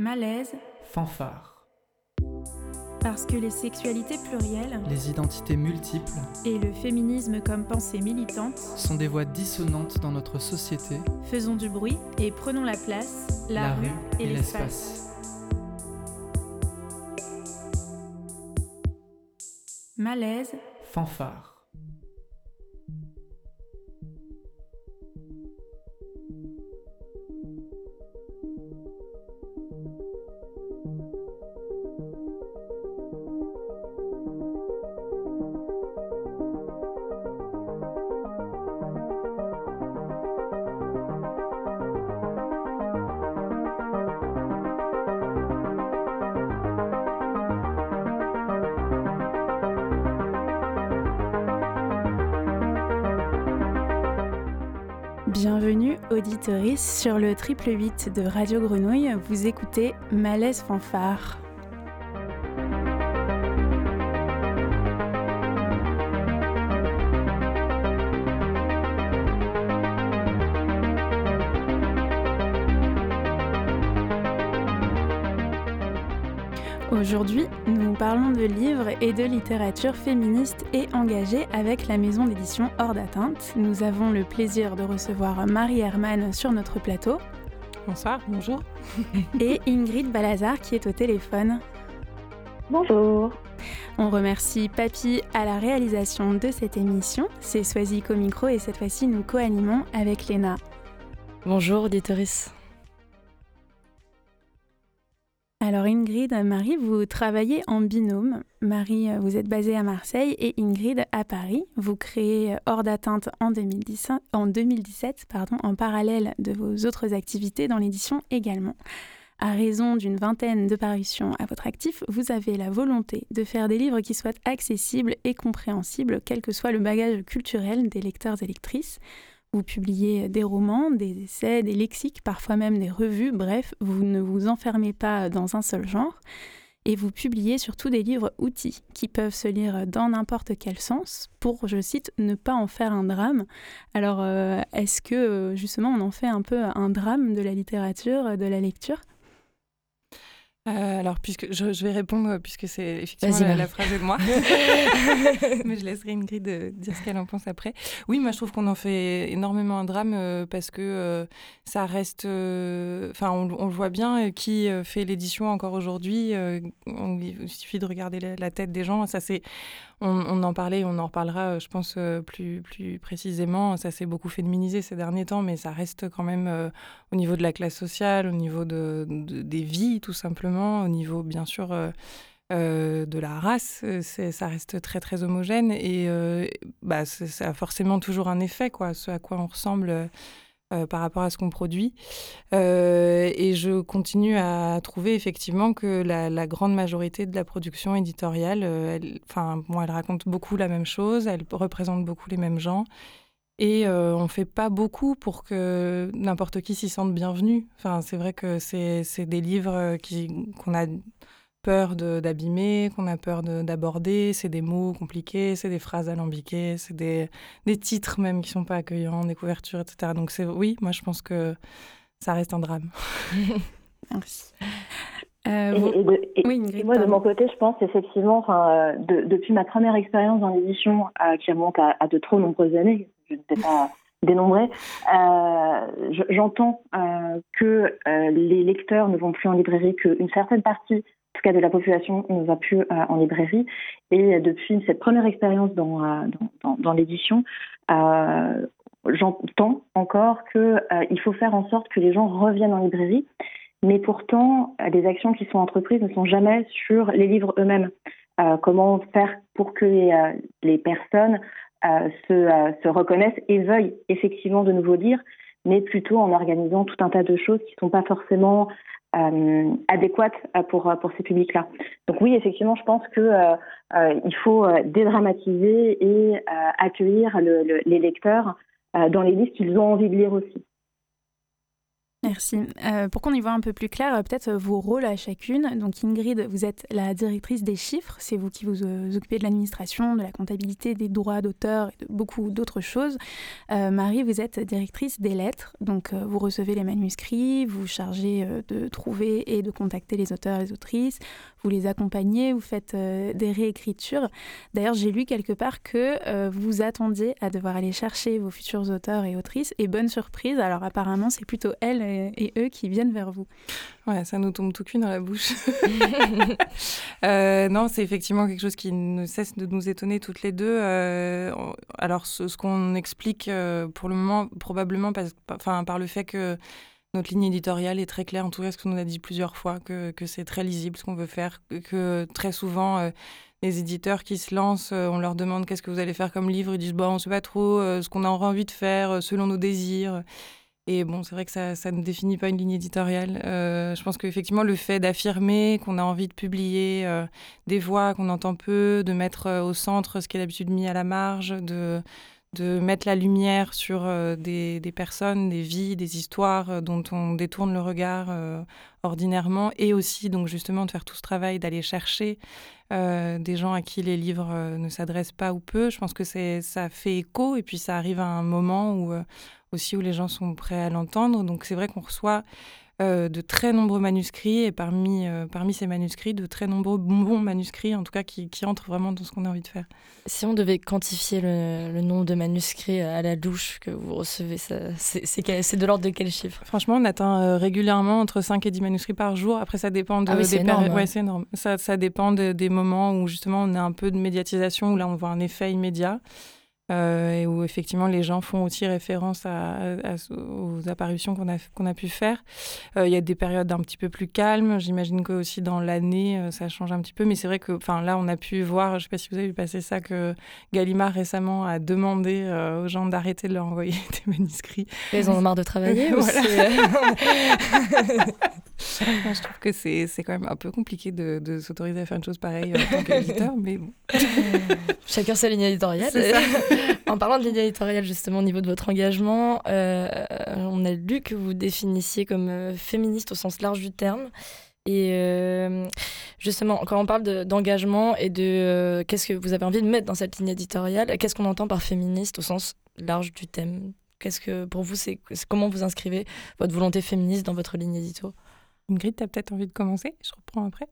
Malaise. Fanfare. Parce que les sexualités plurielles Les identités multiples et le féminisme comme pensée militante sont des voix dissonantes dans notre société. faisons du bruit et prenons la place, la, rue, et, l'espace. Malaise. Fanfare. Sur le triple 8 de Radio Grenouille. Vous écoutez Malaise Fanfare. Parlons de livres et de littérature féministe et engagée avec la maison d'édition Hors d'atteinte. Nous avons le plaisir de recevoir Marie Herman sur notre plateau Bonsoir, bonjour. et Ingrid Balazar qui est au téléphone. Bonjour. On remercie Papy à la réalisation de cette émission. C'est Swazik au micro et cette fois-ci nous co-animons avec Léna. Bonjour, auditoris. Alors Ingrid, Marie, vous travaillez en binôme. Marie, vous êtes basée à Marseille et Ingrid à Paris. Vous créez Hors d'atteinte en 2017, en, 2017 pardon, en parallèle de vos autres activités dans l'édition également. À raison d'une vingtaine de parutions à votre actif, vous avez la volonté de faire des livres qui soient accessibles et compréhensibles, quel que soit le bagage culturel des lecteurs et lectrices. Vous publiez des romans, des essais, des lexiques, parfois même des revues, bref, vous ne vous enfermez pas dans un seul genre. Et vous publiez surtout des livres outils qui peuvent se lire dans n'importe quel sens pour, je cite, ne pas en faire un drame. Alors, euh, est-ce que euh, justement on en fait un peu un drame de la littérature, de la lecture? Euh, alors, puisque je, je vais répondre, puisque c'est effectivement la, phrase de moi, mais je laisserai Ingrid euh, dire ce qu'elle en pense après. Oui, moi je trouve qu'on en fait énormément un drame euh, parce que euh, ça reste, euh, enfin on, on le voit bien, euh, qui euh, fait l'édition encore aujourd'hui, euh, il suffit de regarder la, la tête des gens, ça c'est, on, en parlait, on en reparlera, euh, je pense euh, plus plus précisément, ça s'est beaucoup féminisé ces derniers temps, mais ça reste quand même euh, au niveau de la classe sociale, au niveau de, de- des vies tout simplement, au niveau bien sûr de la race, ça reste très très homogène et bah, ça a forcément toujours un effet, quoi, ce à quoi on ressemble. Euh, par rapport à ce qu'on produit. Euh, et je continue à trouver effectivement que la, grande majorité de la production éditoriale, euh, elle, bon, elle raconte beaucoup la même chose, elle représente beaucoup les mêmes gens. Et on fait pas beaucoup pour que n'importe qui s'y sente bienvenu. C'est vrai que c'est des livres qu'on a peur de- d'abîmer, qu'on a peur de- d'aborder. C'est des mots compliqués, c'est des phrases alambiquées, c'est des, des titres même qui sont pas accueillants, des couvertures, etc. Donc c'est oui, moi je pense que ça reste un drame. Merci. Euh, Et, vous- et de- et- Oui, et moi, de mon côté, je pense effectivement, enfin, euh, de- depuis ma première expérience dans l'édition, euh, qui remonte à, à de trop nombreuses années, je ne sais pas dénombrer, euh, je- j'entends euh, que euh, les lecteurs ne vont plus en librairie, qu'une certaine partie, tout cas de la population, ne va plus euh, en librairie. Et depuis cette première expérience dans, euh, dans, dans- l'édition, euh, j'entends encore qu'il faut faire en sorte que les gens reviennent en librairie. Mais pourtant, les actions qui sont entreprises ne sont jamais sur les livres eux-mêmes. Comment faire pour que les, personnes se, se reconnaissent et veuillent effectivement de nouveau lire, mais plutôt en organisant tout un tas de choses qui ne sont pas forcément euh, adéquates euh, pour, euh, pour ces publics-là. Donc oui, effectivement, je pense que euh, euh, il faut dédramatiser et accueillir le- le- les lecteurs dans les livres qu'ils ont envie de lire aussi. Merci. Euh, pour qu'on y voit un peu plus clair, euh, peut-être vos rôles à chacune. Donc Ingrid, vous êtes la directrice des chiffres, c'est vous qui vous occupez de l'administration, de la comptabilité, des droits d'auteur et de beaucoup d'autres choses. Marie, vous êtes directrice des lettres, donc vous recevez les manuscrits, vous chargez de trouver et de contacter les auteurs et les autrices, vous les accompagnez, vous faites des réécritures. D'ailleurs, j'ai lu quelque part que vous attendiez à devoir aller chercher vos futurs auteurs et autrices, et bonne surprise, alors apparemment c'est plutôt elles et, eux qui viennent vers vous. Ouais, ça nous tombe tout cuit dans la bouche. Euh, non, c'est effectivement quelque chose qui ne cesse de nous étonner toutes les deux. Euh, alors, ce, qu'on explique euh, pour le moment, probablement enfin, par le fait que notre ligne éditoriale est très claire, en tout cas ce qu'on a dit plusieurs fois, que, c'est très lisible ce qu'on veut faire, que, très souvent les éditeurs qui se lancent, on leur demande qu'est-ce que vous allez faire comme livre, ils disent bon, on ne sait pas trop ce qu'on a envie de faire selon nos désirs. Et bon, c'est vrai que ça, ça, ne définit pas une ligne éditoriale. Euh, je pense qu'effectivement, le fait d'affirmer qu'on a envie de publier euh, des voix qu'on entend peu, de mettre euh, au centre ce qui est d'habitude mis à la marge, de, de mettre la lumière sur des, des, personnes, des vies, des histoires dont on détourne le regard ordinairement, et aussi donc justement de faire tout ce travail d'aller chercher des gens à qui les livres ne s'adressent pas ou peu. Je pense que ça fait écho, et puis ça arrive à un moment où aussi où les gens sont prêts à l'entendre. Donc c'est vrai qu'on reçoit euh, de très nombreux manuscrits et parmi, euh, parmi ces manuscrits, de très nombreux bons manuscrits, en tout cas qui, qui entrent vraiment dans ce qu'on a envie de faire. Si on devait quantifier le, le nombre de manuscrits à la douche que vous recevez, c'est de l'ordre de quel chiffre? Franchement, on atteint euh, régulièrement entre 5 et 10 manuscrits par jour. Après, ça dépend de, ah oui, des énorme, ouais. c'est énorme. Ça, ça dépend des moments où justement on a un peu de médiatisation, où là on voit un effet immédiat. Euh, et où effectivement les gens font aussi référence à, aux apparitions qu'on a, qu'on a pu faire. Euh, il y a des périodes un petit peu plus calmes. J'imagine que aussi dans l'année, euh, ça change un petit peu. Mais c'est vrai que là, on a pu voir, je ne sais pas si vous avez vu passer ça, que Gallimard récemment a demandé aux gens d'arrêter de leur envoyer des manuscrits. Ils ont marre de travailler je trouve que c'est, c'est quand même un peu compliqué de, de s'autoriser à faire une chose pareille en tant qu'éditeur, mais bon. Chacun sa ligne éditoriale. en parlant de ligne éditoriale, justement, au niveau de votre engagement, euh, on a lu que vous définissiez comme euh, féministe au sens large du terme. Et euh, justement, quand on parle d'engagement et de qu'est-ce que vous avez envie de mettre dans cette ligne éditoriale, qu'est-ce qu'on entend par féministe au sens large du thème Qu'est-ce que pour vous, c'est comment vous inscrivez votre volonté féministe dans votre ligne édito? Ingrid, tu as peut-être envie de commencer Je reprends après.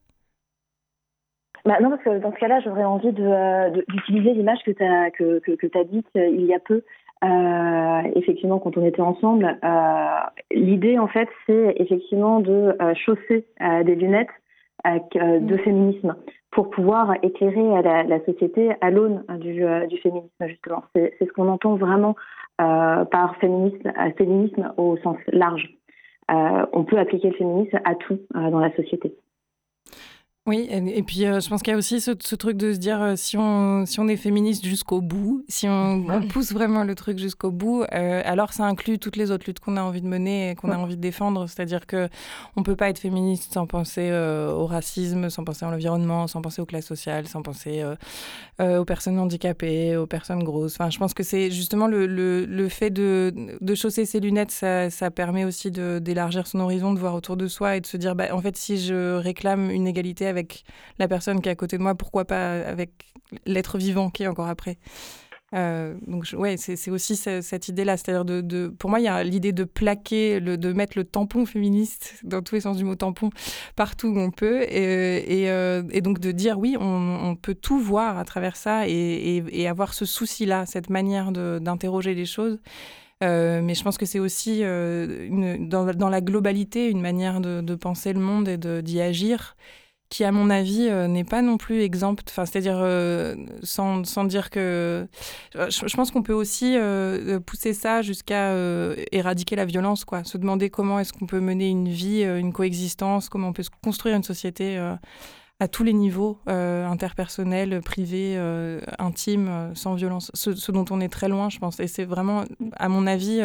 Bah non, parce que dans ce cas-là, j'aurais envie euh, d'utiliser l'image que tu as, que, que, que as dite euh, il y a peu. Euh, effectivement, quand on était ensemble, euh, l'idée, en fait, c'est effectivement de euh, chausser des lunettes de mm. féminisme pour pouvoir éclairer la, la société à l'aune du, du, féminisme, justement. C'est ce qu'on entend vraiment par féminisme, féminisme au sens large. On peut appliquer le féminisme à tout dans la société. Oui, et, puis euh, je pense qu'il y a aussi ce, truc de se dire euh, si, on, si on est féministe jusqu'au bout, si on, pousse vraiment le truc jusqu'au bout, euh, alors ça inclut toutes les autres luttes qu'on a envie de mener et qu'on a envie de défendre. C'est-à-dire que on peut pas être féministe sans penser au racisme, sans penser à l'environnement, sans penser aux classes sociales, sans penser aux personnes handicapées, aux personnes grosses. Enfin, je pense que c'est justement le, le, le, fait de, de chausser ses lunettes, ça, ça permet aussi d'élargir son horizon, de voir autour de soi et de se dire, bah, en fait, si je réclame une égalité avec avec la personne qui est à côté de moi, pourquoi pas avec l'être vivant qui est encore après. Euh, donc ouais, c'est aussi cette idée-là, c'est-à-dire de, pour moi, il y a l'idée de plaquer, le, de mettre le tampon féministe dans tous les sens du mot tampon partout où on peut, et, euh, donc de dire oui, on, peut tout voir à travers ça et, avoir ce souci-là, cette manière d'interroger les choses. Euh, mais je pense que c'est aussi dans, la globalité une manière de penser le monde et d'y agir qui, à mon avis, euh, n'est pas non plus exempte. Enfin, c'est-à-dire, euh, sans, sans, dire que. Je, pense qu'on peut aussi euh, pousser ça jusqu'à éradiquer la violence, quoi. Se demander comment est-ce qu'on peut mener une vie, une coexistence, comment on peut construire une société à tous les niveaux, interpersonnels, privés, intimes, sans violence. Ce, dont on est très loin, je pense. Et c'est vraiment, à mon avis,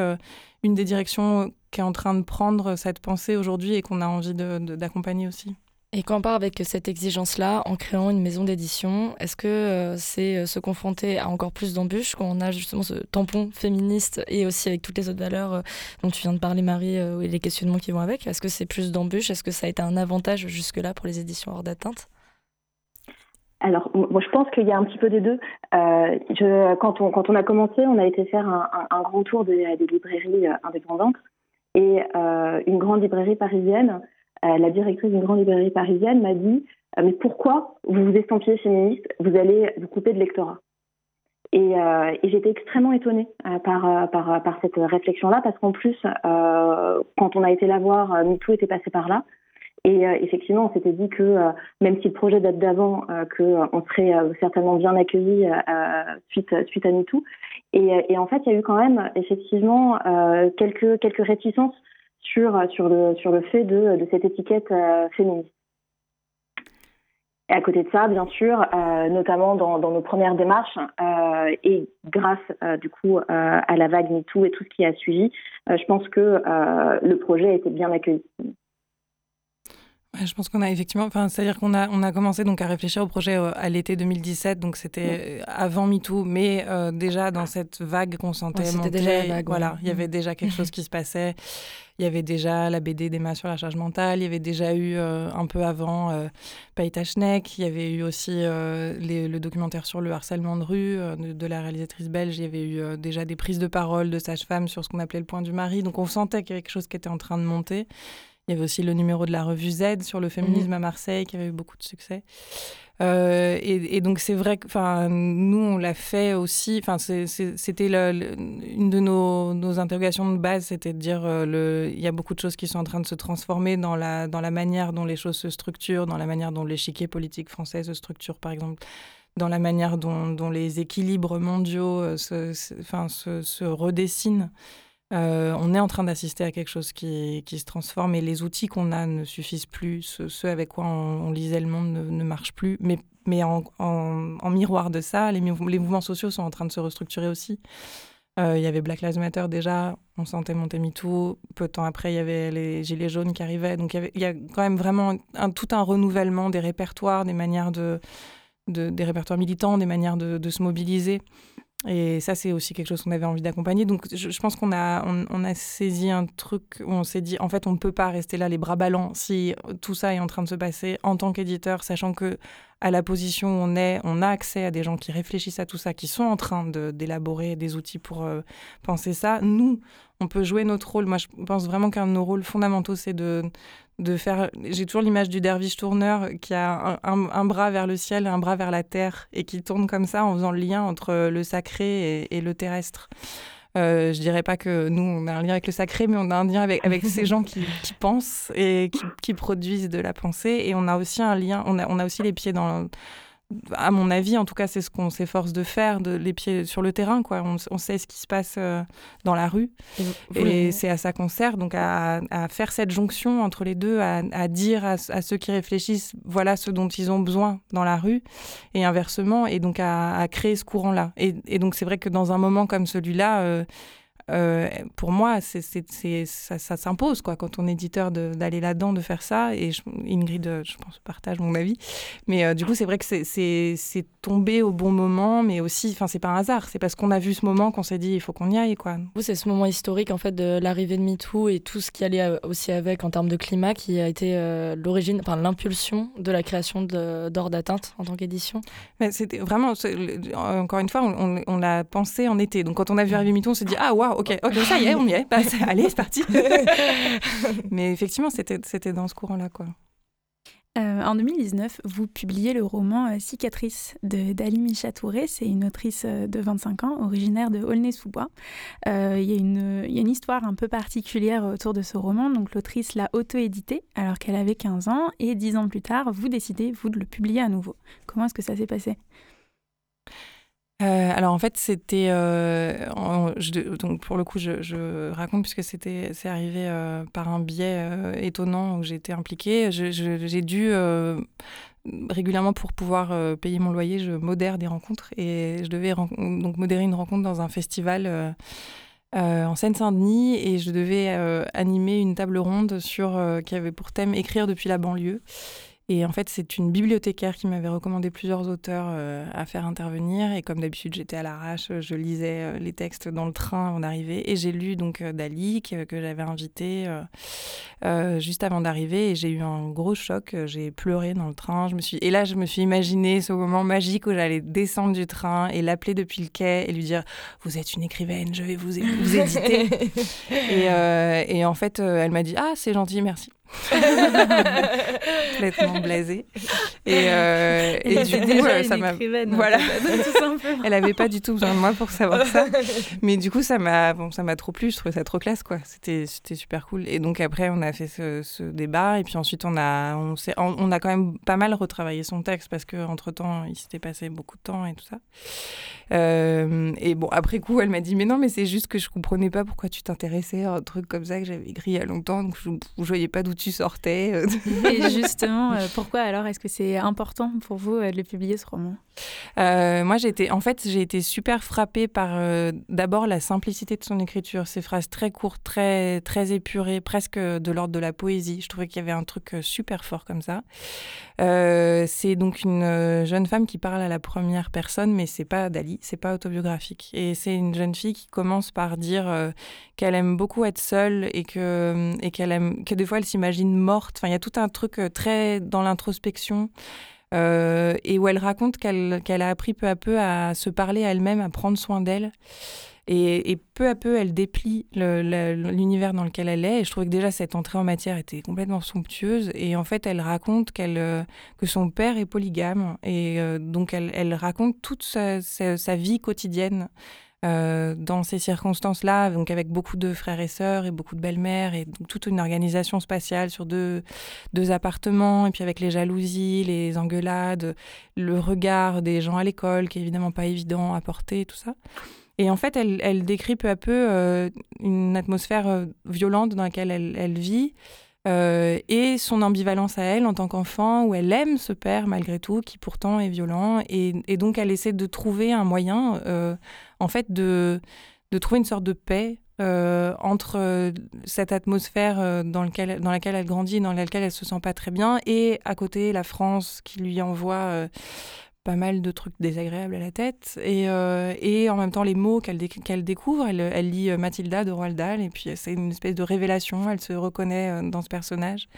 une des directions qui est en train de prendre cette pensée aujourd'hui et qu'on a envie d'accompagner aussi. Et quand on part avec cette exigence-là, en créant une maison d'édition, est-ce que euh, c'est euh, se confronter à encore plus d'embûches quand on a justement ce tampon féministe et aussi avec toutes les autres valeurs euh, dont tu viens de parler, Marie, et les questionnements qui vont avec? Est-ce que c'est plus d'embûches? Est-ce que ça a été un avantage jusque-là pour les éditions hors d'atteinte? Alors, moi, je pense qu'il y a un petit peu des deux. quand, on, a commencé, on a été faire un, grand tour des, librairies indépendantes. Et une grande librairie parisienne euh, la directrice d'une grande librairie parisienne m'a dit euh, Mais pourquoi vous vous estampillez féministe Vous allez vous couper de lectorat? Et, euh, et j'étais extrêmement étonnée par, cette réflexion-là, parce qu'en plus, quand on a été la voir, MeToo était passé par là. Et effectivement, on s'était dit que même si le projet date d'avant, qu'on serait certainement bien accueillis suite, à MeToo. Et, en fait, il y a eu quand même effectivement quelques réticences sur, sur, le, sur le fait de, de cette étiquette euh, féministe. Et à côté de ça, bien sûr, euh, notamment dans, nos premières démarches, euh, et grâce du coup à la vague MeToo et tout ce qui a suivi, je pense que le projet a été bien accueilli. Je pense qu'on a effectivement, enfin, c'est-à-dire qu'on a, on a commencé donc à réfléchir au projet euh, à l'été 2017, donc c'était euh, avant MeToo, mais euh, déjà dans cette vague qu'on sentait monter, déjà vague, voilà, il y avait déjà quelque chose qui se passait. Il y avait déjà la BD d'Emma sur la charge mentale, il y avait déjà eu un peu avant euh, Païta Schneck, il y avait eu aussi le documentaire sur le harcèlement de rue de, de, la réalisatrice belge, il y avait eu déjà des prises de parole de sages-femmes sur ce qu'on appelait le point du mari, donc on sentait qu'il y avait quelque chose qui était en train de monter. Il y avait aussi le numéro de la revue Z sur le féminisme mhm. à Marseille qui avait eu beaucoup de succès. Euh, et, donc c'est vrai que nous, on l'a fait aussi. C'était une de nos, nos, interrogations de base, c'était de dire euh, il y a beaucoup de choses qui sont en train de se transformer dans la, dans la manière dont les choses se structurent, dans la manière dont l'échiquier politique français se structure, par exemple dans la manière dont, dont les équilibres mondiaux euh, se, se, se redessinent. Euh, on est en train d'assister à quelque chose qui, se transforme et les outils qu'on a ne suffisent plus. Ceux, avec quoi on, lisait le monde ne, marchent plus. Mais, en, miroir de ça, les, mouvements sociaux sont en train de se restructurer aussi. Euh, il y avait Black Lives Matter déjà, on sentait monter MeToo. Peu de temps après, il y avait les Gilets jaunes qui arrivaient. Donc il y, a quand même vraiment tout un renouvellement des répertoires, des manières de, des répertoires militants, des manières de se mobiliser. Et ça, c'est aussi quelque chose qu'on avait envie d'accompagner. Donc, je, pense qu'on a, on, a saisi un truc où on s'est dit, en fait, on ne peut pas rester là les bras ballants si tout ça est en train de se passer en tant qu'éditeur, sachant que à la position où on est, on a accès à des gens qui réfléchissent à tout ça, qui sont en train d'élaborer des outils pour euh, penser ça. Nous, on peut jouer notre rôle. Moi, je pense vraiment qu'un de nos rôles fondamentaux, c'est de, de faire. J'ai toujours l'image du derviche tourneur qui a un, bras vers le ciel et un bras vers la terre et qui tourne comme ça en faisant le lien entre le sacré et, le terrestre. Euh, je dirais pas que nous, on a un lien avec le sacré, mais on a un lien avec, avec ces gens qui, pensent et qui, qui, produisent de la pensée. Et on a aussi un lien, on a, on a aussi les pieds dans, à mon avis, en tout cas, c'est ce qu'on s'efforce de faire, de les pieds sur le terrain. Quoi. On, sait ce qui se passe euh, dans la rue. Et, c'est à ça qu'on sert, donc à, faire cette jonction entre les deux, à, dire à, ceux qui réfléchissent, voilà ce dont ils ont besoin dans la rue, et inversement, et donc à, créer ce courant-là. Et, donc c'est vrai que dans un moment comme celui-là, euh, euh, pour moi, c'est, ça, ça s'impose quoi, quand on est éditeur d'aller là-dedans, de faire ça. Et Ingrid, euh, je pense, partage mon avis. Mais euh, du coup, c'est vrai que c'est, tombé au bon moment, mais aussi, enfin, c'est pas un hasard. C'est parce qu'on a vu ce moment qu'on s'est dit, il faut qu'on y aille. Quoi. Vous, c'est ce moment historique en fait de l'arrivée de MeToo et tout ce qui allait aussi avec en termes de climat qui a été l'origine, enfin, l'impulsion de la création d'Or d'atteinte en tant qu'édition. Mais c'était vraiment, encore une fois, on, on l'a pensé en été. Donc quand on a vu arriver MeToo, on s'est dit, ah, waouh, ok, ok, ça y est, on y est. Bah, allez, c'est parti. Mais effectivement, c'était dans ce courant-là, quoi. Euh, en 2019, vous publiez le roman euh, Cicatrice de Dali Michatouré. C'est une autrice euh, de 25 ans, originaire de Aulnay-sous-Bois. Il y, y, a une histoire un peu particulière autour de ce roman. Donc l'autrice l'a auto-édité alors qu'elle avait 15 ans et 10 ans plus tard, vous décidez, vous, de le publier à nouveau. Comment est-ce que ça s'est passé? Euh, alors en fait, c'était euh, donc pour le coup, je, raconte puisque c'était c'est arrivé euh, par un biais étonnant où été impliquée. J'ai dû régulièrement pour pouvoir payer mon loyer, je modère des rencontres et je devais donc modérer une rencontre dans un festival. en Seine-Saint-Denis et je devais animer une table ronde sur qui avait pour thème écrire depuis la banlieue Et en fait, c'est une bibliothécaire qui m'avait recommandé plusieurs auteurs euh, à faire intervenir. Et comme d'habitude, j'étais à l'arrache, je lisais euh, les textes dans le train avant d'arriver. Et j'ai lu donc euh, Dali, que, que j'avais invité juste avant d'arriver. Et j'ai eu un gros choc. J'ai pleuré dans le train. Je me suis... Et là, je me suis imaginé ce moment magique où j'allais descendre du train et l'appeler depuis le quai et lui dire Vous êtes une écrivaine, je vais vous, vous éditer. et, et en fait, elle m'a dit Ah, c'est gentil, merci. complètement blasée. Et, euh, et, du coup, euh, ça m'a. Voilà. Elle avait pas du tout besoin de moi pour savoir ça. Mais du coup, ça m'a bon, ça m'a trop plu. Je trouvais ça trop classe, quoi. C'était c'était super cool. Et donc après, on a fait ce, ce débat. Et puis ensuite, on a on, on, a quand même pas mal retravaillé son texte parce que entre temps, il s'était passé beaucoup de temps et tout ça. Euh, et bon, après coup, elle m'a dit mais non, mais c'est juste que je comprenais pas pourquoi tu t'intéressais à un truc comme ça que j'avais écrit il y a longtemps. Donc je, je voyais pas d'où tu sortais. Et justement, pourquoi alors? Est-ce que c'est important pour vous de publier ce roman? Euh, moi, j'ai été, en fait, j'ai été super frappée par euh, d'abord la simplicité de son écriture, ces phrases très courtes, très très épurées, presque de l'ordre de la poésie. Je trouvais qu'il y avait un truc euh, super fort comme ça. c'est donc une jeune femme qui parle à la première personne, mais c'est pas Dali, c'est pas autobiographique. Et c'est une jeune fille qui commence par dire qu'elle aime beaucoup être seule et que et qu'elle aime que des fois elle s'imagine morte. Enfin, il y a tout un truc très dans l'introspection. Euh, et où elle raconte qu'elle a appris peu à peu à se parler à elle-même, à prendre soin d'elle. Et, peu à peu, elle déplie l'univers dans lequel elle est. Et je trouvais que déjà, cette entrée en matière était complètement somptueuse. Et en fait, elle raconte euh, que son père est polygame. Et euh, donc, elle, raconte toute sa, vie quotidienne euh, dans ces circonstances-là, donc avec beaucoup de frères et sœurs et beaucoup de belles-mères et toute une organisation spatiale sur deux, deux appartements, et puis avec les jalousies, les engueulades, le regard des gens à l'école qui est évidemment pas évident à porter, tout ça. Et en fait, elle, décrit peu à peu euh, une atmosphère euh, violente dans laquelle elle, vit. Euh, et son ambivalence à elle en tant qu'enfant, où elle aime ce père malgré tout, qui pourtant est violent, et, donc elle essaie de trouver un moyen, en fait, de, trouver une sorte de paix entre cette atmosphère dans, dans laquelle elle grandit, dans laquelle elle se sent pas très bien, et à côté la France qui lui envoie pas mal de trucs désagréables à la tête. Et, euh, et en même temps, les mots qu'elle découvre, elle, elle, lit euh, Mathilda de Roald Dahl, et puis c'est une espèce de révélation, elle se reconnaît euh, dans ce personnage.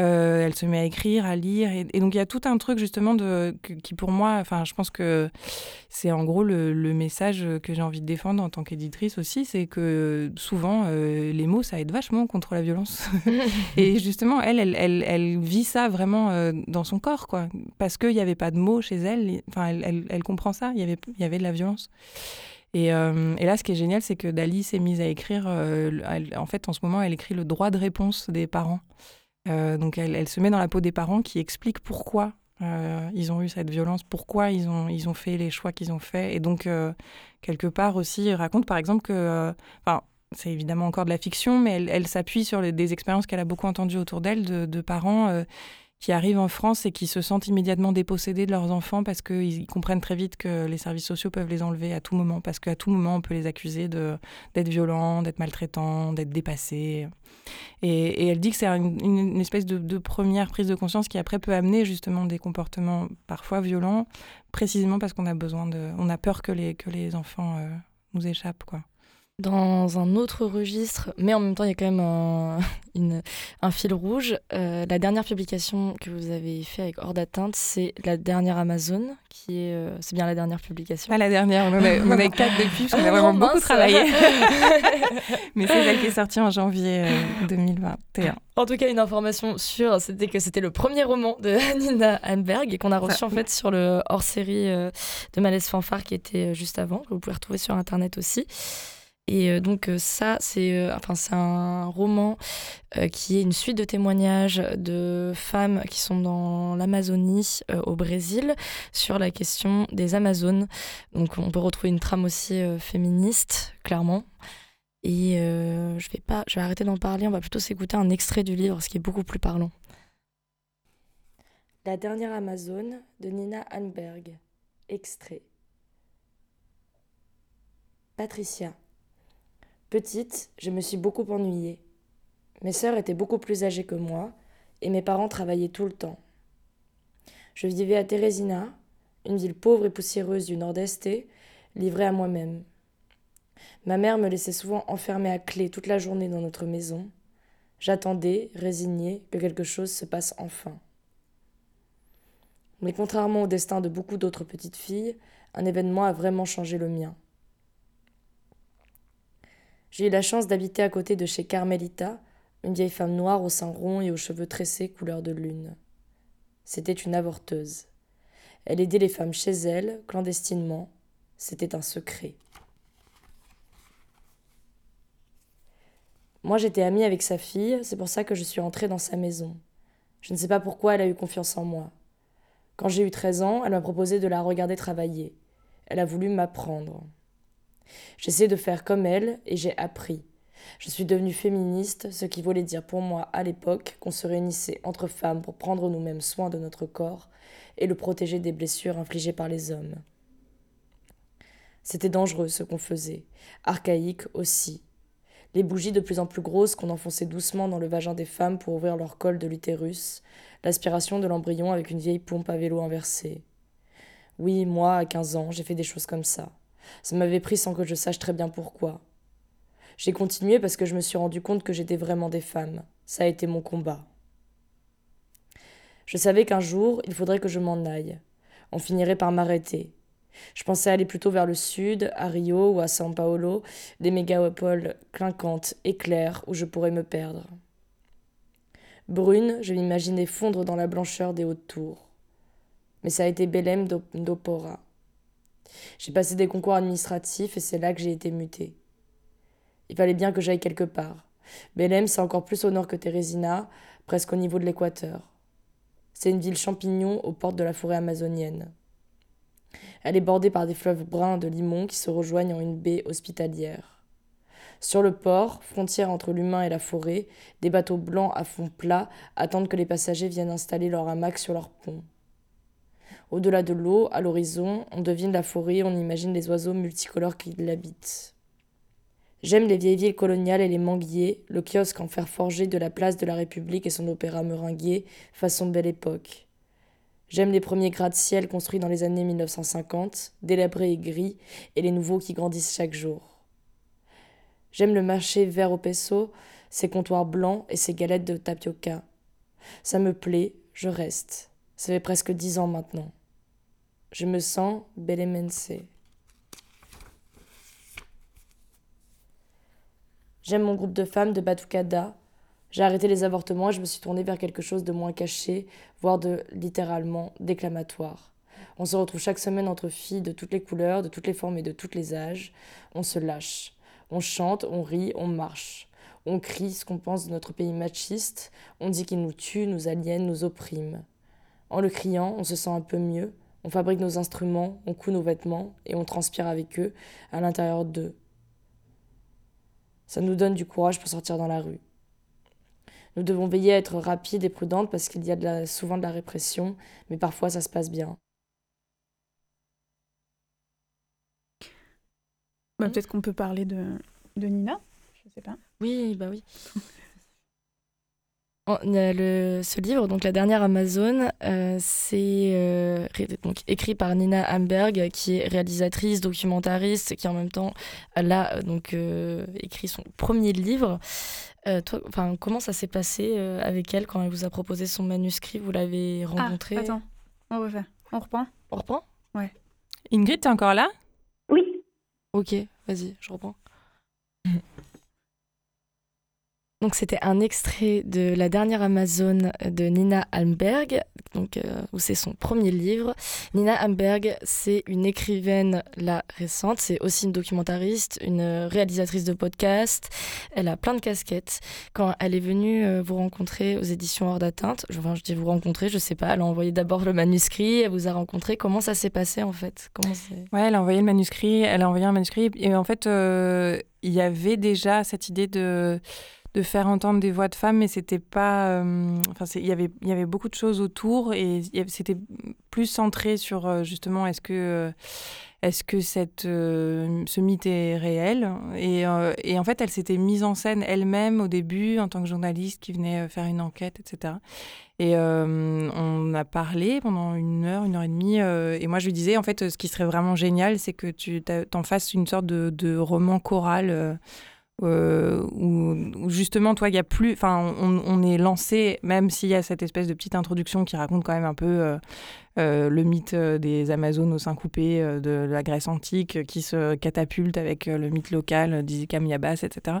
Euh, elle se met à écrire, à lire. Et, donc, il y a tout un truc, justement, de, qui, pour moi, enfin, je pense que c'est en gros le, message que j'ai envie de défendre en tant qu'éditrice aussi c'est que souvent, euh, les mots, ça aide vachement contre la violence. et justement, elle, elle, elle, elle, vit ça vraiment euh, dans son corps, quoi. Parce qu'il n'y avait pas de mots chez elle. Enfin, elle, elle, comprend ça. Il y avait, y avait de la violence. Et, et, là, ce qui est génial, c'est que Dali s'est mise à écrire. en fait, en ce moment, elle écrit le droit de réponse des parents. Euh, donc elle, se met dans la peau des parents qui expliquent pourquoi euh, ils ont eu cette violence, pourquoi ils ont, ils ont fait les choix qu'ils ont faits. Et donc, euh, quelque part aussi, raconte par exemple que, enfin, c'est évidemment encore de la fiction, mais elle, elle s'appuie sur des expériences qu'elle a beaucoup entendues autour d'elle de, de, parents qui arrivent en France et qui se sentent immédiatement dépossédés de leurs enfants parce qu'ils comprennent très vite que les services sociaux peuvent les enlever à tout moment, parce qu'à tout moment, on peut les accuser d'être violents, d'être maltraitants, d'être dépassés. Et, elle dit que c'est une, espèce de, première prise de conscience qui après peut amener justement des comportements parfois violents, précisément parce qu'on a besoin de, on a peur que les, que les enfants euh, nous échappent, quoi dans un autre registre, mais en même temps, il y a quand même un, un fil rouge. Euh, la dernière publication que vous avez fait avec Hors d'atteinte, c'est la dernière Amazon, qui est, euh, c'est bien la dernière publication. Pas la dernière, on en a, quatre depuis, parce qu'on a vraiment beaucoup travaillé. mais c'est celle qui est sortie en janvier 2021. Euh, en tout cas, une information sûre, c'était que c'était le premier roman de Nina Hanberg et qu'on a reçu en fait sur le hors-série de Malaise Fanfare qui était juste avant, que vous pouvez retrouver sur Internet aussi. Et euh, donc euh, ça, c'est euh, enfin, un roman qui est une suite de témoignages de femmes qui sont dans l'Amazonie au Brésil sur la question des Amazones. Donc on peut retrouver une trame aussi féministe, clairement. Et je vais pas, je vais arrêter d'en parler. On va plutôt s'écouter un extrait du livre, ce qui est beaucoup plus parlant. La dernière Amazone de Nina Hanberg. Extrait. Patricia. Petite, je me suis beaucoup ennuyée. Mes sœurs étaient beaucoup plus âgées que moi, et mes parents travaillaient tout le temps. Je vivais à Térésina, une ville pauvre et poussiéreuse du nord-est, livrée à moi-même. Ma mère me laissait souvent enfermer à clé toute la journée dans notre maison. J'attendais, résignée, que quelque chose se passe enfin. Mais contrairement au destin de beaucoup d'autres petites filles, un événement a vraiment changé le mien. J'ai eu la chance d'habiter à côté de chez Carmelita, une vieille femme noire au sein rond et aux cheveux tressés couleur de lune. C'était une avorteuse. Elle aidait les femmes chez elle, clandestinement. C'était un secret. Moi, j'étais amie avec sa fille, c'est pour ça que je suis entrée dans sa maison. Je ne sais pas pourquoi elle a eu confiance en moi. Quand j'ai eu 13 ans, elle m'a proposé de la regarder travailler. Elle a voulu m'apprendre. J'essaie de faire comme elle et j'ai appris. Je suis devenue féministe, ce qui voulait dire pour moi à l'époque qu'on se réunissait entre femmes pour prendre nous-mêmes soin de notre corps et le protéger des blessures infligées par les hommes. C'était dangereux ce qu'on faisait, archaïque aussi. Les bougies de plus en plus grosses qu'on enfonçait doucement dans le vagin des femmes pour ouvrir leur col de l'utérus, l'aspiration de l'embryon avec une vieille pompe à vélo inversée. Oui, moi, à 15 ans, j'ai fait des choses comme ça. Ça m'avait pris sans que je sache très bien pourquoi. J'ai continué parce que je me suis rendu compte que j'étais vraiment des femmes. Ça a été mon combat. Je savais qu'un jour, il faudrait que je m'en aille. On finirait par m'arrêter. Je pensais aller plutôt vers le sud, à Rio ou à São Paulo, des mégapoles clinquantes et claires où je pourrais me perdre. Brune, je m'imaginais fondre dans la blancheur des hautes tours. Mais ça a été Belém d'Opora. J'ai passé des concours administratifs et c'est là que j'ai été mutée. Il fallait bien que j'aille quelque part. Belém, c'est encore plus au nord que Teresina, presque au niveau de l'équateur. C'est une ville champignon aux portes de la forêt amazonienne. Elle est bordée par des fleuves bruns de limon qui se rejoignent en une baie hospitalière. Sur le port, frontière entre l'humain et la forêt, des bateaux blancs à fond plat attendent que les passagers viennent installer leur hamac sur leur pont. Au-delà de l'eau, à l'horizon, on devine la forêt, on imagine les oiseaux multicolores qui l'habitent. J'aime les vieilles villes coloniales et les manguiers, le kiosque en fer forgé de la place de la République et son opéra meringuier, façon belle époque. J'aime les premiers gratte-ciel construits dans les années 1950, délabrés et gris, et les nouveaux qui grandissent chaque jour. J'aime le marché vert au peso, ses comptoirs blancs et ses galettes de tapioca. Ça me plaît, je reste. Ça fait presque dix ans maintenant. Je me sens belemense. J'aime mon groupe de femmes de Batucada. J'ai arrêté les avortements et je me suis tournée vers quelque chose de moins caché, voire de littéralement déclamatoire. On se retrouve chaque semaine entre filles de toutes les couleurs, de toutes les formes et de tous les âges. On se lâche. On chante, on rit, on marche. On crie ce qu'on pense de notre pays machiste. On dit qu'il nous tue, nous aliène, nous opprime. En le criant, on se sent un peu mieux. On fabrique nos instruments, on coud nos vêtements et on transpire avec eux à l'intérieur d'eux. Ça nous donne du courage pour sortir dans la rue. Nous devons veiller à être rapides et prudentes parce qu'il y a souvent de la répression, mais parfois ça se passe bien. Bah, peut-être qu'on peut parler de, de Nina, je sais pas. Oui, bah oui. Le, ce livre, donc La dernière Amazon, euh, c'est euh, donc écrit par Nina Hamberg, qui est réalisatrice, documentariste, qui en même temps a euh, donc écrit son premier livre. toi, enfin, comment ça s'est passé avec elle quand elle vous a proposé son manuscrit? Vous l'avez ah, rencontré Attends, on refait. On reprend? On reprend? Ouais. Ingrid, t'es encore là? Ok, vas-y, je reprends. Donc c'était un extrait de La dernière Amazon de Nina Hamberg, donc, euh, où c'est son premier livre. Nina Hamberg, c'est une écrivaine là récente, c'est aussi une documentariste, une réalisatrice de podcast. Elle a plein de casquettes. Quand elle est venue euh, vous rencontrer aux éditions Hors d'atteinte, enfin, je dis vous rencontrer, je sais pas, elle a envoyé d'abord le manuscrit, elle vous a rencontré. Comment ça s'est passé en fait? Comment Ouais, elle a envoyé le manuscrit, elle a envoyé un manuscrit et en fait, euh, il y avait déjà cette idée de de faire entendre des voix de femmes, mais c'était pas. Enfin, il y avait y avait beaucoup de choses autour et c'était plus centré sur justement est-ce que est-ce que cette, euh, ce mythe est réel et, euh, et, en fait, elle s'était mise en scène elle-même au début en tant que journaliste qui venait euh, faire une enquête, etc. Et on a parlé pendant une heure, une heure et demie. et moi, je lui disais, en fait, ce qui serait vraiment génial, c'est que tu t'en fasses une sorte de, de roman choral euh, où, justement, toi, il y a plus. Enfin, on, est lancé, même s'il y a cette espèce de petite introduction qui raconte quand même un peu euh, euh, le mythe des Amazones au sein coupé de la Grèce antique qui se catapulte avec le mythe local d'Izikam Yabas, etc.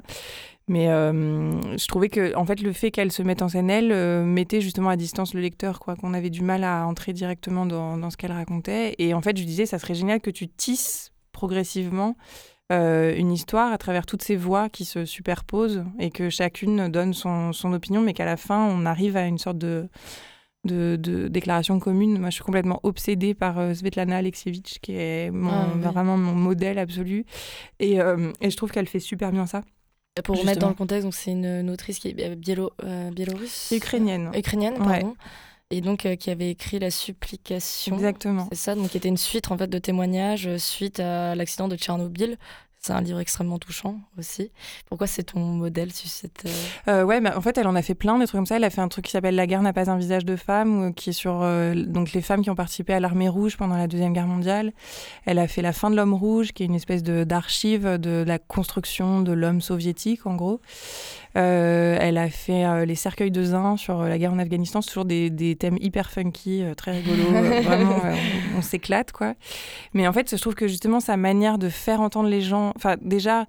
Mais je trouvais que, en fait, le fait qu'elle se mette en scène, elle, mettait justement à distance le lecteur, quoi, qu'on avait du mal à entrer directement dans, dans ce qu'elle racontait. Et en fait, je disais, ça serait génial que tu tisses progressivement euh, une histoire à travers toutes ces voix qui se superposent et que chacune donne son, son opinion, mais qu'à la fin, on arrive à une sorte de, de, déclaration commune. Moi, je suis complètement obsédée par euh, Svetlana Alexievich, qui est mon, ah, vraiment mon modèle absolu. Et, euh, et je trouve qu'elle fait super bien ça. Pour remettre dans le contexte, c'est une, autrice qui est biélo, biélorusse. Ukrainienne. Ukrainienne, pardon. Et donc qui avait écrit La Supplication. Exactement. C'est ça, donc qui était une suite en fait de témoignages suite à l'accident de Tchernobyl. C'est un livre extrêmement touchant aussi. Pourquoi c'est ton modèle sur cette... Euh, euh, ouais, bah, en fait, elle en a fait plein des trucs comme ça. Elle a fait un truc qui s'appelle La guerre n'a pas un visage de femme, euh, qui est sur donc les femmes qui ont participé à l'armée rouge pendant la deuxième guerre mondiale. Elle a fait La fin de l'homme rouge, qui est une espèce de d'archive de, la construction de l'homme soviétique, en gros. Elle a fait Les cercueils de Zin sur la guerre en Afghanistan, c'est toujours des, des, thèmes hyper funky, très rigolos. vraiment, on, on s'éclate, quoi. Mais en fait, je trouve que justement, sa manière de faire entendre les gens Enfin, déjà,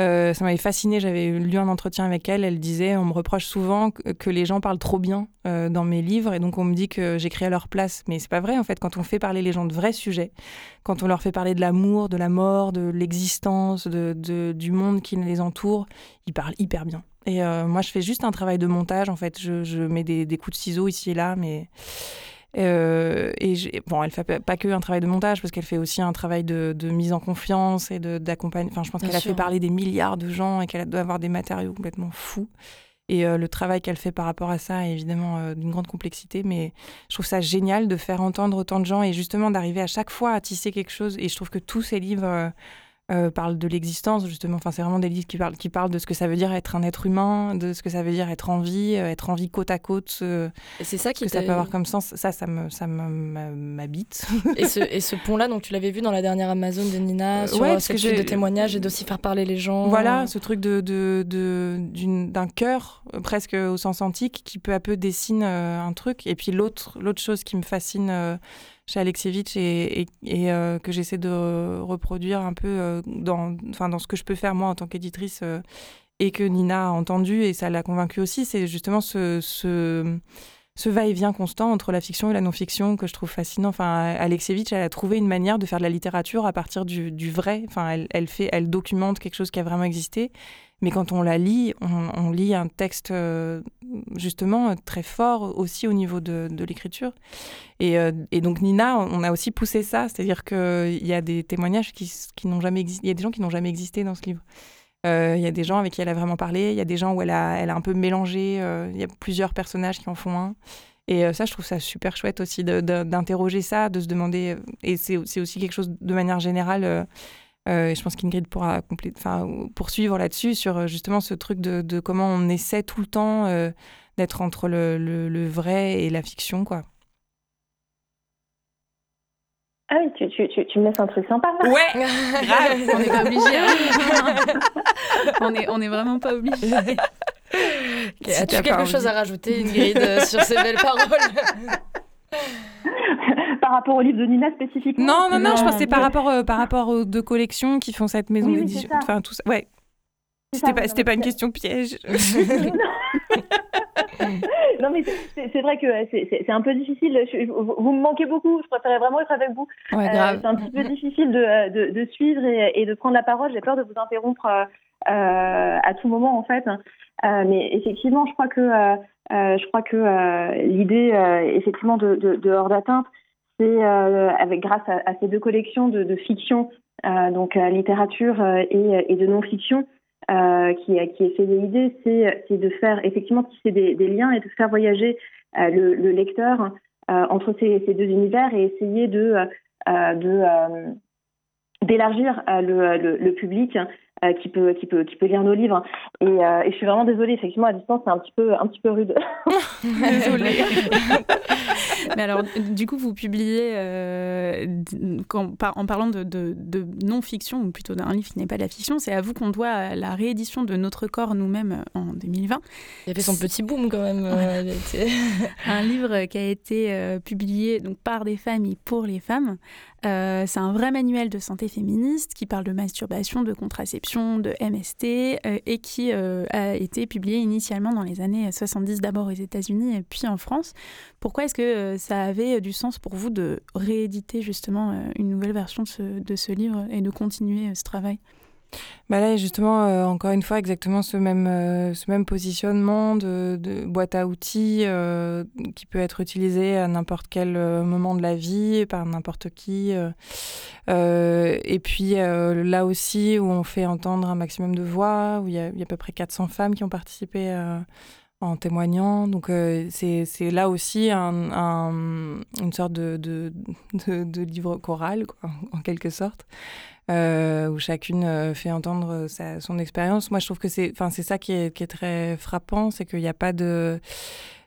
euh, ça m'avait fasciné. J'avais lu un entretien avec elle. Elle disait On me reproche souvent que, les gens parlent trop bien euh, dans mes livres. Et donc, on me dit que j'écris à leur place. Mais c'est pas vrai, en fait. Quand on fait parler les gens de vrais sujets, quand on leur fait parler de l'amour, de la mort, de l'existence, de, du monde qui les entoure, ils parlent hyper bien. Et euh, moi, je fais juste un travail de montage, en fait. Je, je mets des, des, coups de ciseaux ici et là, mais euh, et bon, elle fait pas que un travail de montage parce qu'elle fait aussi un travail de, mise en confiance et d'accompagnement. Enfin, je pense qu'elle a fait parler des milliards de gens et qu'elle doit avoir des matériaux complètement fous. Et euh, le travail qu'elle fait par rapport à ça est évidemment euh, d'une grande complexité, mais je trouve ça génial de faire entendre autant de gens et justement d'arriver à chaque fois à tisser quelque chose. Et je trouve que tous ces livres euh, parle de l'existence, justement. Enfin, c'est vraiment des livres qui parlent, qui parlent de ce que ça veut dire être un être humain, de ce que ça veut dire être en vie, euh, être en vie côte à côte. c'est ça qui que ça peut avoir comme sens. Ça, ça me, ça m'habite. et ce, et ce pont-là, donc tu l'avais vu dans la dernière Amazon de Nina, sur ouais, cette de témoignages et d'aussi faire parler les gens. Voilà, ce truc de d'un cœur presque au sens antique qui peu à peu dessine un truc. Et puis l'autre, l'autre chose qui me fascine chez Alexievitch et, euh, que j'essaie de reproduire un peu euh, dans, dans ce que je peux faire moi en tant qu'éditrice euh, et que Nina a entendu et ça l'a convaincue aussi, c'est justement ce, ce, ce va-et-vient constant entre la fiction et la non-fiction que je trouve fascinant. Enfin, Alexievitch, elle a trouvé une manière de faire de la littérature à partir du, du vrai. Enfin, elle, elle, fait, elle documente quelque chose qui a vraiment existé mais quand on la lit, on, lit un texte euh, justement très fort aussi au niveau de, l'écriture. Euh, et, donc Nina, on a aussi poussé ça, c'est-à-dire qu'il y a des témoignages qui, n'ont jamais existé, il y a des gens qui n'ont jamais existé dans ce livre. Euh, il y a des gens avec qui elle a vraiment parlé, il y a des gens où elle a un peu mélangé, il y a plusieurs personnages qui en font un. Et ça, je trouve ça super chouette aussi d'interroger ça, de se demander, et c'est aussi quelque chose de manière générale euh, et je pense qu'Ingrid pourra poursuivre là-dessus sur euh, justement ce truc de, comment on essaie tout le temps euh, d'être entre le, le, vrai et la fiction, quoi. Ah oui, tu, tu, tu, me laisses un truc sympa là. Ouais, grave. on n'est pas obligé. Hein. on est on est vraiment pas obligé. As-tu quelque chose à rajouter, Ingrid, sur ces belles paroles par rapport au livre de Nina spécifiquement Non, non, non, je pense que c'est par rapport, euh, par rapport aux deux collections qui font cette maison d'édition. Enfin, tout ça. Ouais. C'était pas, c'était pas une question piège. non, mais c'est vrai que c'est un peu difficile. vous, me manquez beaucoup. Je préférais vraiment être avec vous. Ouais, euh, c'est un petit peu difficile de, de, de suivre et, et, de prendre la parole. J'ai peur de vous interrompre euh, à tout moment, en fait. Euh, mais effectivement, je crois que, je crois que l'idée, effectivement, de, de, de hors d'atteinte, c'est avec grâce à, ces deux collections de, fiction, donc littérature et, de non-fiction, qui, qui est l'idée, c'est de faire effectivement tisser des, des, liens et de faire voyager le, le, lecteur entre ces, deux univers et essayer d'élargir le, public euh, qui peut qui peut qui peut lire nos livres. Et, euh, et je suis vraiment désolée effectivement à distance c'est un petit peu un petit peu rude. Désolée. Mais alors du coup vous publiez euh, quand, en parlant de, de, de non-fiction ou plutôt d'un livre qui n'est pas de la fiction c'est à vous qu'on doit la réédition de Notre corps nous-mêmes en 2020 il a fait son petit boom quand même un livre qui a été publié donc par des femmes et pour les femmes c'est un vrai manuel de santé féministe qui parle de masturbation de contraception de MST euh, et qui euh, a été publié initialement dans les années 70 d'abord aux États-Unis et puis en France. Pourquoi est-ce que euh, ça avait du sens pour vous de rééditer justement une nouvelle version de ce livre et de continuer ce travail? Bah là, justement, euh, encore une fois, exactement ce même, euh, ce même positionnement de, boîte à outils euh, qui peut être utilisé à n'importe quel moment de la vie, par n'importe qui. et puis là aussi, où on fait entendre un maximum de voix, où il y, a, y a à peu près 400 femmes qui ont participé en témoignant. Donc c'est là aussi un, un, une sorte de, de, livre choral, en quelque sorte. Euh, où chacune euh, fait entendre sa, son expérience. Moi, je trouve que c'est, ça qui est, qui est, très frappant, c'est qu'il n'y a pas de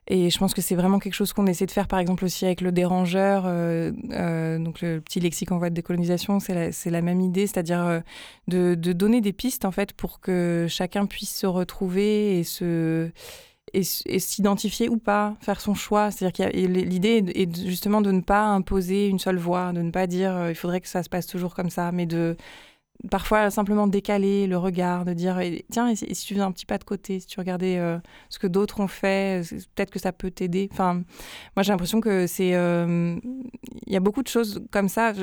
et je pense que c'est vraiment quelque chose qu'on essaie de faire, par exemple, aussi avec le dérangeur, euh, euh, donc le petit lexique en voie de décolonisation, c'est la, la, même idée, c'est-à-dire euh, de, de, donner des pistes, en fait, pour que chacun puisse se retrouver et se et, s'identifier ou pas, faire son choix. C'est-à-dire que l'idée est justement de ne pas imposer une seule voix, de ne pas dire euh, il faudrait que ça se passe toujours comme ça, mais de parfois simplement décaler le regard, de dire tiens, et si tu faisais un petit pas de côté, si tu regardais euh, ce que d'autres ont fait, peut-être que ça peut t'aider. Enfin, moi j'ai l'impression que c'est. Euh, il y a beaucoup de choses comme ça.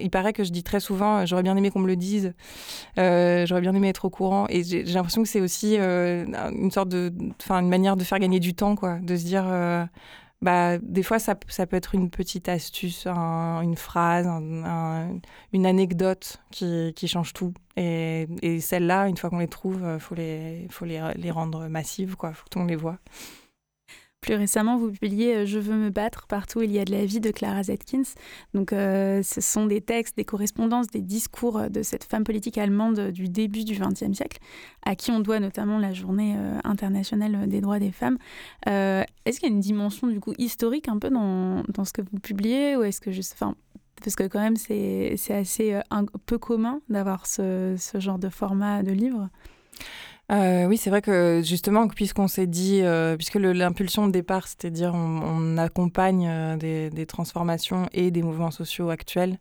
il paraît que je dis très souvent j'aurais bien aimé qu'on me le dise, euh, j'aurais bien aimé être au courant. Et j'ai l'impression que c'est aussi une sorte de. Enfin, une manière de faire gagner du temps, quoi. De se dire bah, des fois, ça, ça, peut être une petite astuce, une phrase, une anecdote qui, qui, change tout. Et, et celles-là, une fois qu'on les trouve, il faut, les, faut les, les, rendre massives, il faut que les voit. Plus récemment, vous publiez euh, Je veux me battre, partout il y a de la vie de Clara Zetkins. Donc, euh, ce sont des textes, des correspondances, des discours euh, de cette femme politique allemande du début du XXe siècle, à qui on doit notamment la journée internationale des droits des femmes. est-ce qu'il y a une dimension du coup historique un peu dans, dans ce que vous publiez ou est-ce que parce que quand même c'est, c'est assez un peu commun d'avoir ce, ce genre de format de livre? Euh, oui, c'est vrai que justement, puisqu'on s'est dit, euh, puisque l'impulsion de départ, c'était dire on, accompagne euh, des, transformations et des mouvements sociaux actuels,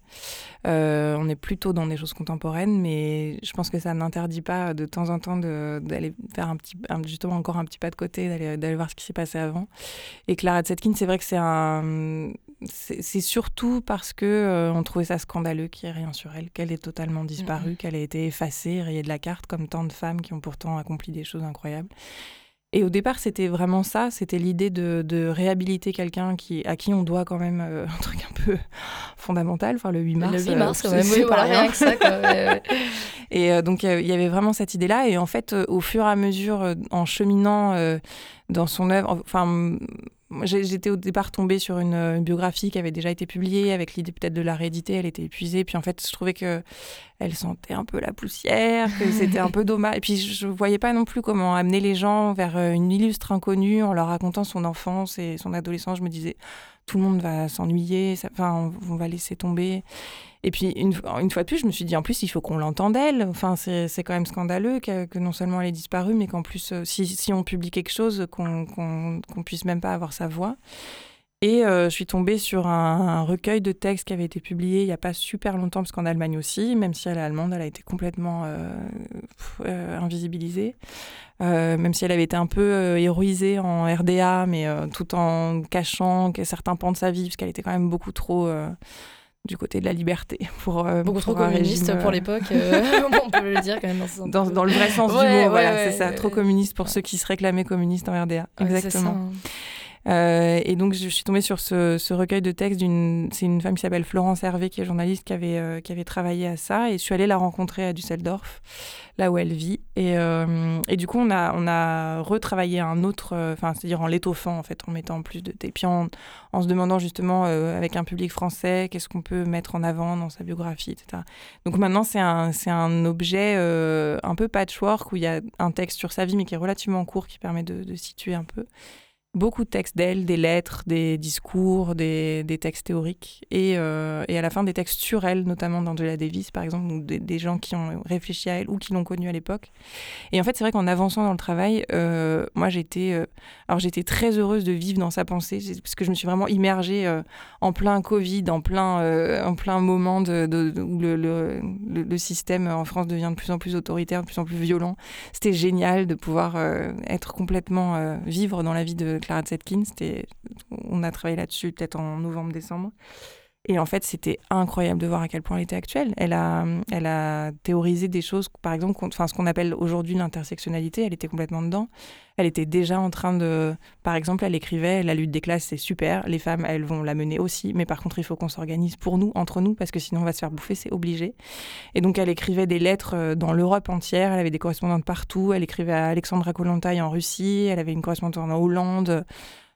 on est plutôt dans des choses contemporaines, mais je pense que ça n'interdit pas de temps en temps d'aller faire un petit, justement encore un petit pas de côté, d'aller voir ce qui s'est passé avant. Et Clara Zetkin, c'est vrai que c'est un c'est surtout parce que euh, on trouvait ça scandaleux qu'il n'y ait rien sur elle, qu'elle est totalement disparue, qu'elle ait été effacée, rayée de la carte, comme tant de femmes qui ont pourtant accompli des choses incroyables. Et au départ, c'était vraiment ça, c'était l'idée de, réhabiliter quelqu'un qui, à qui on doit quand même euh, un truc un peu fondamental, enfin le 8 mars. Le 8 mars, quand même, oui, voilà, rien que ça. et donc, il y avait vraiment cette idée-là. Et en fait, au fur et à mesure, en cheminant dans son œuvre, enfin, J'étais au départ tombée sur une, biographie qui avait déjà été publiée avec l'idée peut-être de la rééditer. Elle était épuisée. Puis en fait, je trouvais que elle sentait un peu la poussière, que c'était un peu dommage. Et puis je voyais pas non plus comment amener les gens vers euh, une illustre inconnue en leur racontant son enfance et son adolescence. Je me disais, tout le monde va s'ennuyer. Enfin, on va laisser tomber. Et puis, une, fois de plus, je me suis dit, en plus, il faut qu'on l'entende elle. Enfin, c'est quand même scandaleux que, non seulement elle ait disparu, mais qu'en plus, euh, si, on publie quelque chose, qu'on qu puisse même pas avoir sa voix. Et euh, je suis tombée sur un, recueil de textes qui avait été publié il n'y a pas super longtemps, parce qu'en Allemagne aussi, même si elle est allemande, elle a été complètement euh invisibilisée. Euh, même si elle avait été un peu héroïsée en RDA, mais tout en cachant certains pans de sa vie, parce qu'elle était quand même beaucoup trop du côté de la liberté. Pour, euh, Beaucoup trop communiste pour euh, l'époque, euh, on peut le dire quand même. Dans, dans, le vrai sens du mot, voilà, c'est ça. trop communiste pour ceux qui se réclamaient communistes en RDA. Exactement. Euh, et donc, je suis tombée sur ce, recueil de textes d'une. C'est une femme qui s'appelle Florence Hervé, qui est journaliste, qui avait, euh, qui avait travaillé à ça. Et je suis allée la rencontrer à Düsseldorf, là où elle vit. Et, euh, et du coup, on a, on a retravaillé un autre. Enfin, c'est-à-dire en l'étoffant, en fait, en mettant plus de. Et puis en, en se demandant justement, avec un public français, qu'est-ce qu'on peut mettre en avant dans sa biographie, etc. Donc maintenant, c'est un, c'est un objet un peu patchwork où il y a un texte sur sa vie, mais qui est relativement court, qui permet de, de situer un peu beaucoup de textes d'elle, des lettres, des discours, des, des textes théoriques, et, euh, et, à la fin des textes sur elle, notamment d'Angela Davis, par exemple, ou des, gens qui ont réfléchi à elle ou qui l'ont connue à l'époque. Et en fait, c'est vrai qu'en avançant dans le travail, euh, moi, j'étais, euh, j'étais très heureuse de vivre dans sa pensée, parce que je me suis vraiment immergée en plein Covid, en plein, en plein moment de, de, où le, le, le, système en France devient de plus en plus autoritaire, de plus en plus violent. C'était génial de pouvoir être complètement vivre dans la vie de Clara Zetkin. On a travaillé là-dessus peut-être en novembre-décembre. Et en fait, c'était incroyable de voir à quel point elle était actuelle. Elle a, elle a théorisé des choses, par exemple, enfin, ce qu'on appelle aujourd'hui l'intersectionnalité, elle était complètement dedans. Elle était déjà en train de. Par exemple, elle écrivait La lutte des classes, c'est super, les femmes, elles vont la mener aussi, mais par contre, il faut qu'on s'organise pour nous, entre nous, parce que sinon, on va se faire bouffer, c'est obligé. Et donc, elle écrivait des lettres euh, dans l'Europe entière, elle avait des correspondantes partout, elle écrivait à Alexandra Kollontai en Russie, elle avait une correspondante en Hollande.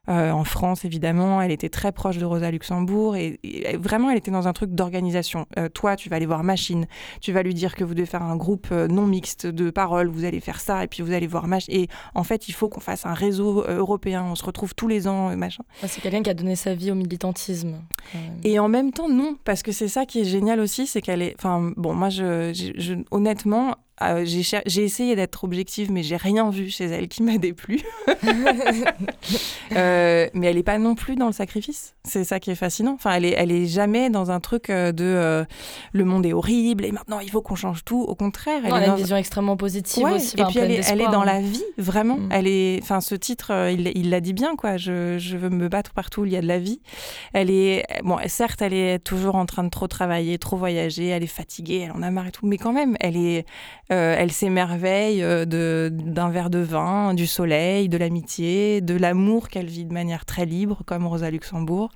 Euh, en France évidemment. Elle était très proche de Rosa Luxembourg et, vraiment elle était dans un truc d'organisation. Euh, toi, tu vas aller voir Machine, tu vas lui dire que vous devez faire un groupe euh, non mixte de paroles, vous allez faire ça et puis vous allez voir Machine. Et en fait, il faut qu'on fasse un réseau européen. On se retrouve tous les ans, machin. C'est quelqu'un qui a donné sa vie au militantisme. Et en même temps, non, parce que c'est ça qui est génial aussi, c'est qu'elle est. Enfin, bon, moi, je, je honnêtement, ah, j'ai essayé d'être objective, mais j'ai rien vu chez elle qui m'a déplu. euh, mais elle n'est pas non plus dans le sacrifice. C'est ça qui est fascinant. Enfin, elle est, elle est jamais dans un truc euh, de euh, le monde est horrible et maintenant il faut qu'on change tout. Au contraire, elle, a une vision extrêmement positive aussi. Et puis elle est, elle est, dans la vie, vraiment. Mm. Elle est, enfin, ce titre, euh, il l'a dit bien, quoi. Je, je, veux me battre partout où il y a de la vie. Elle est, bon, certes, elle est toujours en train de trop travailler, trop voyager. Elle est fatiguée, elle en a marre et tout. Mais quand même, elle est euh, elle s'émerveille euh, d'un verre de vin, du soleil, de l'amitié, de l'amour qu'elle vit de manière très libre, comme Rosa Luxembourg,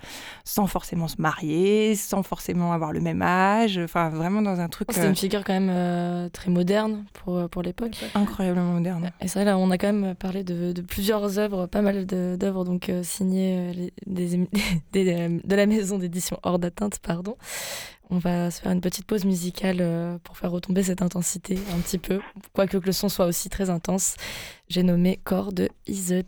sans forcément se marier, sans forcément avoir le même âge. Enfin, vraiment dans un truc. C'est une euh, figure quand même très moderne pour, pour l'époque. Incroyablement moderne. Et c'est vrai, là, on a quand même parlé de, plusieurs œuvres, pas mal d'œuvres donc signées des, de la maison d'édition hors d'atteinte, pardon. On va se faire une petite pause musicale euh, pour faire retomber cette intensité un petit peu, quoique que le son soit aussi très intense. J'ai nommé Corps de Iset.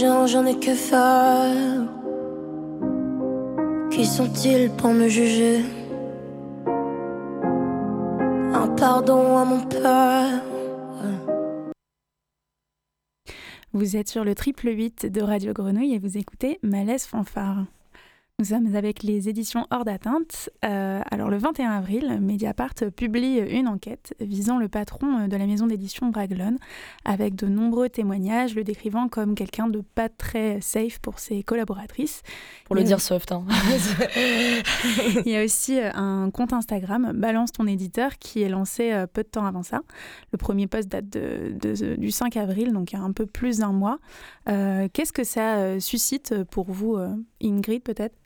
J'en ai que faire Qui sont-ils pour me juger? Un pardon à mon père. Vous êtes sur le triple 8 de Radio Grenouille et vous écoutez Malaise Fanfare. Nous sommes avec les éditions Hors d'atteinte. Euh, alors le 21 avril, Mediapart publie une enquête visant le patron de la maison d'édition Braglone, avec de nombreux témoignages le décrivant comme quelqu'un de pas très safe pour ses collaboratrices. Pour le dire soft. Hein. Il y a aussi euh, un compte Instagram, Balance ton éditeur, qui est lancé euh, peu de temps avant ça. Le premier post date de, du 5 avril, donc il y a un peu plus d'un mois. Qu'est-ce que ça suscite pour vous, Ingrid, peut-être?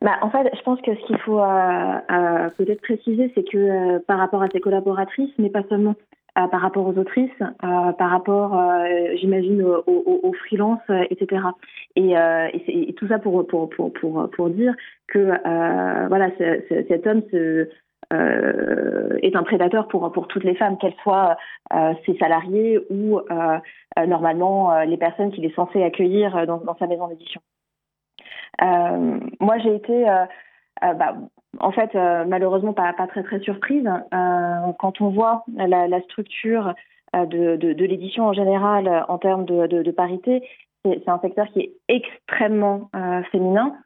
Bah, en fait, je pense que ce qu'il faut euh, euh, peut-être préciser, c'est que euh, par rapport à ses collaboratrices, mais pas seulement, par rapport aux autrices, par rapport, j'imagine, aux, aux, freelances, etc. Et, tout ça pour, pour, pour, pour, pour dire que voilà, cet homme est un prédateur pour, pour toutes les femmes, qu'elles soient ses salariés ou normalement les personnes qu'il est censé accueillir dans sa maison d'édition. Euh, moi, j'ai été, euh, euh, bah, en fait, malheureusement, pas, pas, très très surprise quand on voit la, la structure de, de, de l'édition en général en termes de, de parité. C'est un secteur qui est extrêmement féminin.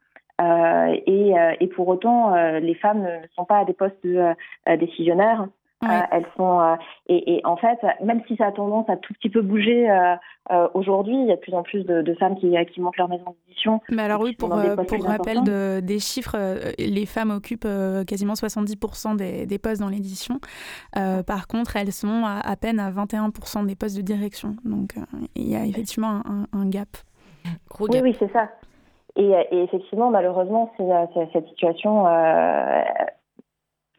Euh, et, et, pour autant, les femmes ne sont pas à des postes de, décisionnaires. Euh, elles sont euh, et, et, en fait, même si ça a tendance à tout petit peu bouger euh, aujourd'hui, il y a de plus en plus de, de femmes qui, qui, montent leur maison d'édition. Mais alors oui, pour, pour rappel de, des chiffres, les femmes occupent quasiment 70% des, des, postes dans l'édition. par contre, elles sont à, à, peine à 21% des postes de direction. Donc il y a effectivement un, un gap. Gros gap. Oui, oui, c'est ça. Et, et, effectivement, malheureusement, cette situation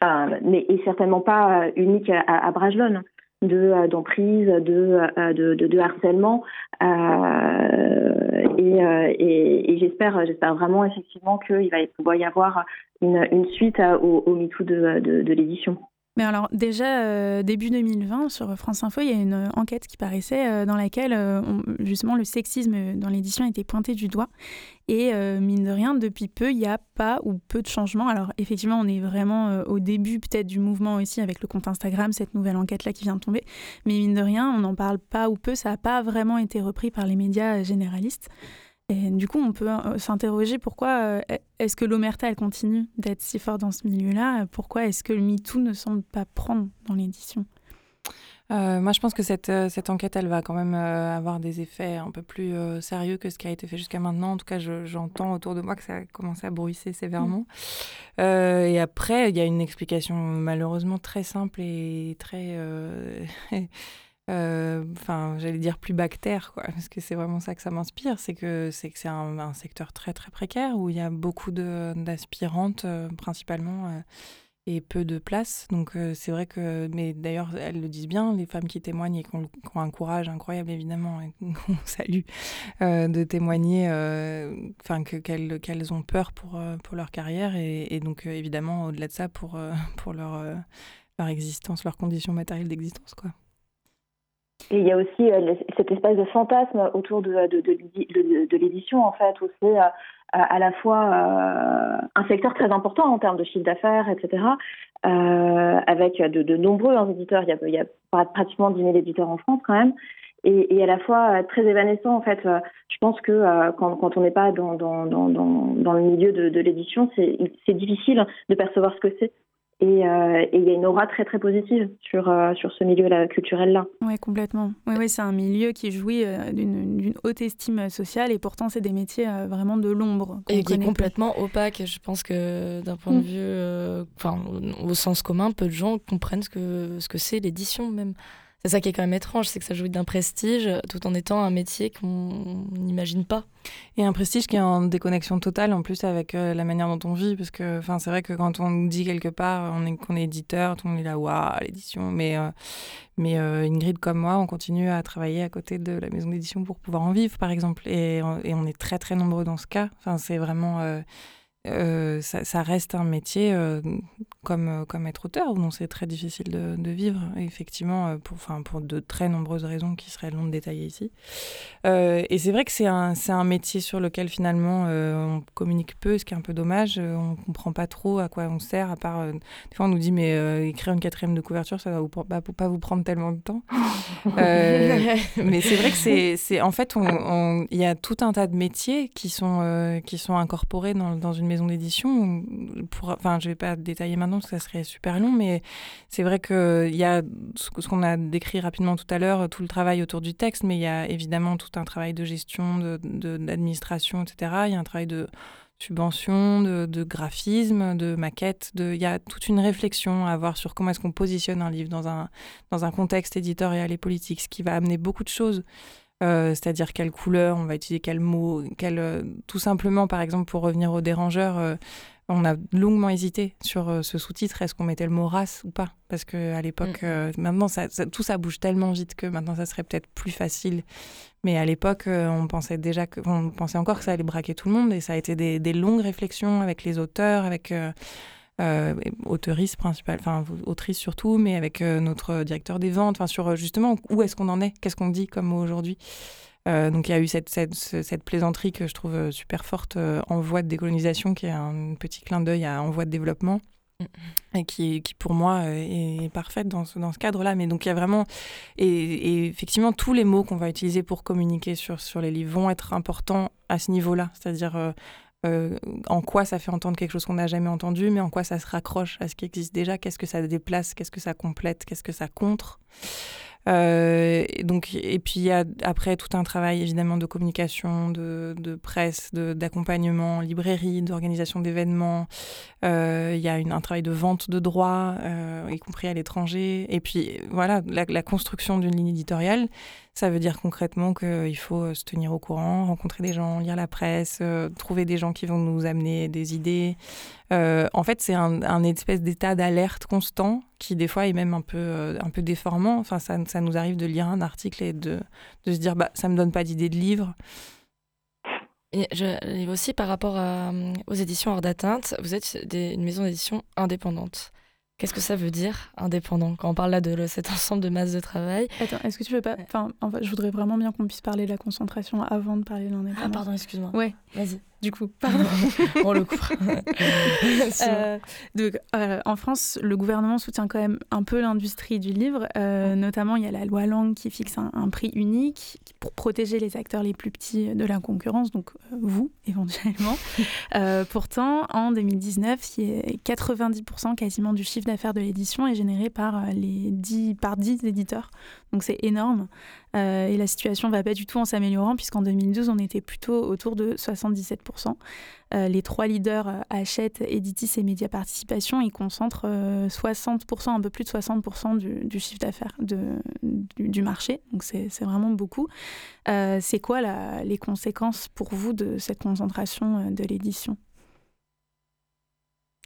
mais et certainement pas euh, unique à, à Bragelonne de euh, d'emprise, de, euh, de, de, de, harcèlement. Euh, et, et, et j'espère, j'espère vraiment effectivement qu'il va y avoir une, une suite au, au MeToo de, de, de l'édition. Mais alors déjà, euh, début 2020, sur France Info, il y a une euh, enquête qui paraissait euh, dans laquelle justement le sexisme dans l'édition était pointé du doigt. Et mine de rien, depuis peu, il n'y a pas ou peu de changements. Alors effectivement, on est vraiment au début peut-être du mouvement aussi avec le compte Instagram, cette nouvelle enquête-là qui vient de tomber. Mais mine de rien, on n'en parle pas ou peu, ça n'a pas vraiment été repris par les médias généralistes. Et du coup, on peut euh, s'interroger pourquoi euh, est-ce que l'omerta, elle continue d'être si forte dans ce milieu-là? Pourquoi est-ce que le MeToo ne semble pas prendre dans l'édition? Euh, moi, je pense que cette, cette enquête, elle va quand même avoir des effets un peu plus sérieux que ce qui a été fait jusqu'à maintenant. En tout cas, j'entends autour de moi que ça a commencé à bruisser sévèrement. Mmh. et après, il y a une explication malheureusement très simple et très Euh, enfin, j'allais dire plus bactère, parce que c'est vraiment ça que ça m'inspire, c'est que c'est que c'est un, secteur très très précaire où il y a beaucoup d'aspirantes euh, principalement euh, et peu de place. Donc c'est vrai que, mais d'ailleurs elles le disent bien, les femmes qui témoignent et qui ont, un courage incroyable évidemment, et qu'on salue, de témoigner, enfin que qu'elles qu'elles ont peur pour pour leur carrière et, et donc évidemment au-delà de ça pour pour leur leur existence, leurs conditions matérielles d'existence, quoi. Et il y a aussi euh, cette espèce de fantasme autour de, de, l'édition, en fait, où c'est euh, à la fois euh, un secteur très important en termes de chiffre d'affaires, etc., euh, avec de, nombreux éditeurs. Il y, a, il pratiquement 10 000 éditeurs en France quand même. Et, à la fois très évanescent, en fait. je pense que quand, on n'est pas dans, dans, le milieu de l'édition, c'est difficile de percevoir ce que c'est. Euh, et il y a une aura très très positive sur, euh, sur ce milieu culturel-là. Oui, complètement. Oui, ouais, c'est un milieu qui jouit euh, d'une haute estime sociale et pourtant c'est des métiers vraiment de l'ombre. Et qui est complètement opaque. Je pense que d'un point de mm. vue, enfin, au sens commun, peu de gens comprennent ce que ce que c'est l'édition même. C'est ça qui est quand même étrange, c'est que ça jouit d'un prestige tout en étant un métier qu'on n'imagine pas. Et un prestige qui est en déconnexion totale en plus avec euh, la manière dont on vit, parce que c'est vrai que quand on dit quelque part qu'on est éditeur, tout le monde est là, waouh, l'édition. Mais, euh, mais euh, comme moi, on continue à travailler à côté de la maison d'édition pour pouvoir en vivre, par exemple. Et, et, on est très très nombreux dans ce cas. Enfin, c'est vraiment euh, ça, reste un métier euh, comme, euh, comme être auteur, dont c'est très difficile de, vivre, effectivement, pour, enfin, pour de très nombreuses raisons qui seraient longues de détailler ici. et c'est vrai que c'est un, un métier sur lequel finalement on communique peu, ce qui est un peu dommage. on ne comprend pas trop à quoi on sert, à part. des fois, on nous dit, mais écrire une quatrième de couverture, ça va vous, bah, pas vous prendre tellement de temps. mais c'est vrai que c'est. En fait, il on, y a tout un tas de métiers qui sont, qui sont incorporés dans, dans une maison d'édition. Enfin, je vais pas détailler maintenant parce que ça serait super long, mais c'est vrai qu'il y a ce qu'on a décrit rapidement tout à l'heure, tout le travail autour du texte, mais il y a évidemment tout un travail de gestion, d'administration, de, etc. Il y a un travail de subvention, de, graphisme, de maquette. De... Il y a toute une réflexion à avoir sur comment est-ce qu'on positionne un livre dans un, dans un contexte éditorial et politique, ce qui va amener beaucoup de choses. Euh, c'est-à-dire quelle couleur, on va utiliser quel mot, quel, euh, tout simplement, par exemple, pour revenir au dérangeur, euh, on a longuement hésité sur ce sous-titre, est-ce qu'on mettait le mot race ou pas? Parce qu'à l'époque, mm. maintenant, ça, tout ça bouge tellement vite que maintenant, ça serait peut-être plus facile. Mais à l'époque, on pensait déjà que, on pensait encore que ça allait braquer tout le monde, et ça a été des, des longues réflexions avec les auteurs, avec euh, autrice principale, enfin autrice surtout, mais avec euh, notre directeur des ventes, enfin sur euh, justement où est-ce qu'on en est, qu'est-ce qu'on dit comme mot aujourd'hui. donc il y a eu cette, cette, cette, plaisanterie que je trouve super forte en voie de décolonisation, qui est un petit clin d'œil à en voie de développement et qui, qui pour moi est, parfaite dans ce, dans ce cadre-là. Mais donc il y a vraiment, et, et effectivement, tous les mots qu'on va utiliser pour communiquer sur, sur les livres vont être importants à ce niveau-là, c'est-à-dire euh, en quoi ça fait entendre quelque chose qu'on n'a jamais entendu, mais en quoi ça se raccroche à ce qui existe déjà, qu'est-ce que ça déplace, qu'est-ce que ça complète, qu'est-ce que ça contre? Euh, donc, et puis il y a après tout un travail évidemment de communication, de, presse, d'accompagnement, librairie, d'organisation d'événements. Euh, il y a une, un travail de vente de droits, euh, y compris à l'étranger. Et puis voilà, la construction d'une ligne éditoriale, ça veut dire concrètement qu'il faut se tenir au courant, rencontrer des gens, lire la presse, trouver des gens qui vont nous amener des idées. en fait, c'est un, espèce d'état d'alerte constant qui des fois est même un peu, un peu déformant. Enfin, ça, ça nous arrive de lire un article et de, de se dire bah, ça me donne pas d'idée de livre. Et je, aussi par rapport aux éditions hors d'atteinte, vous êtes une maison d'édition indépendante. Qu'est-ce que ça veut dire indépendant quand on parle là de cet ensemble de masse de travail Attends, est-ce que tu veux pas Enfin, en fait, je voudrais vraiment bien qu'on puisse parler de la concentration avant de parler de l'indépendance. Ah pardon, excuse-moi. Ouais, vas-y du coup. Pardon. On le couvre. Euh, donc, euh, en France, le gouvernement soutient quand même un peu l'industrie du livre. Euh, notamment, il y a la loi Langue qui fixe un, prix unique pour protéger les acteurs les plus petits de la concurrence, donc vous, éventuellement. pourtant, en 2019, 90% quasiment du chiffre d'affaires de l'édition est généré par, les 10, par 10 éditeurs. Donc, c'est énorme. Euh, et la situation ne va pas du tout en s'améliorant, puisqu'en 2012, on était plutôt autour de 77%. Euh, les trois leaders euh, Hachette, Editis et Média Participation, ils concentrent 60%, un peu plus de 60% du, chiffre d'affaires du, du, marché. Donc c'est vraiment beaucoup. c'est quoi la, les conséquences pour vous de cette concentration de l'édition?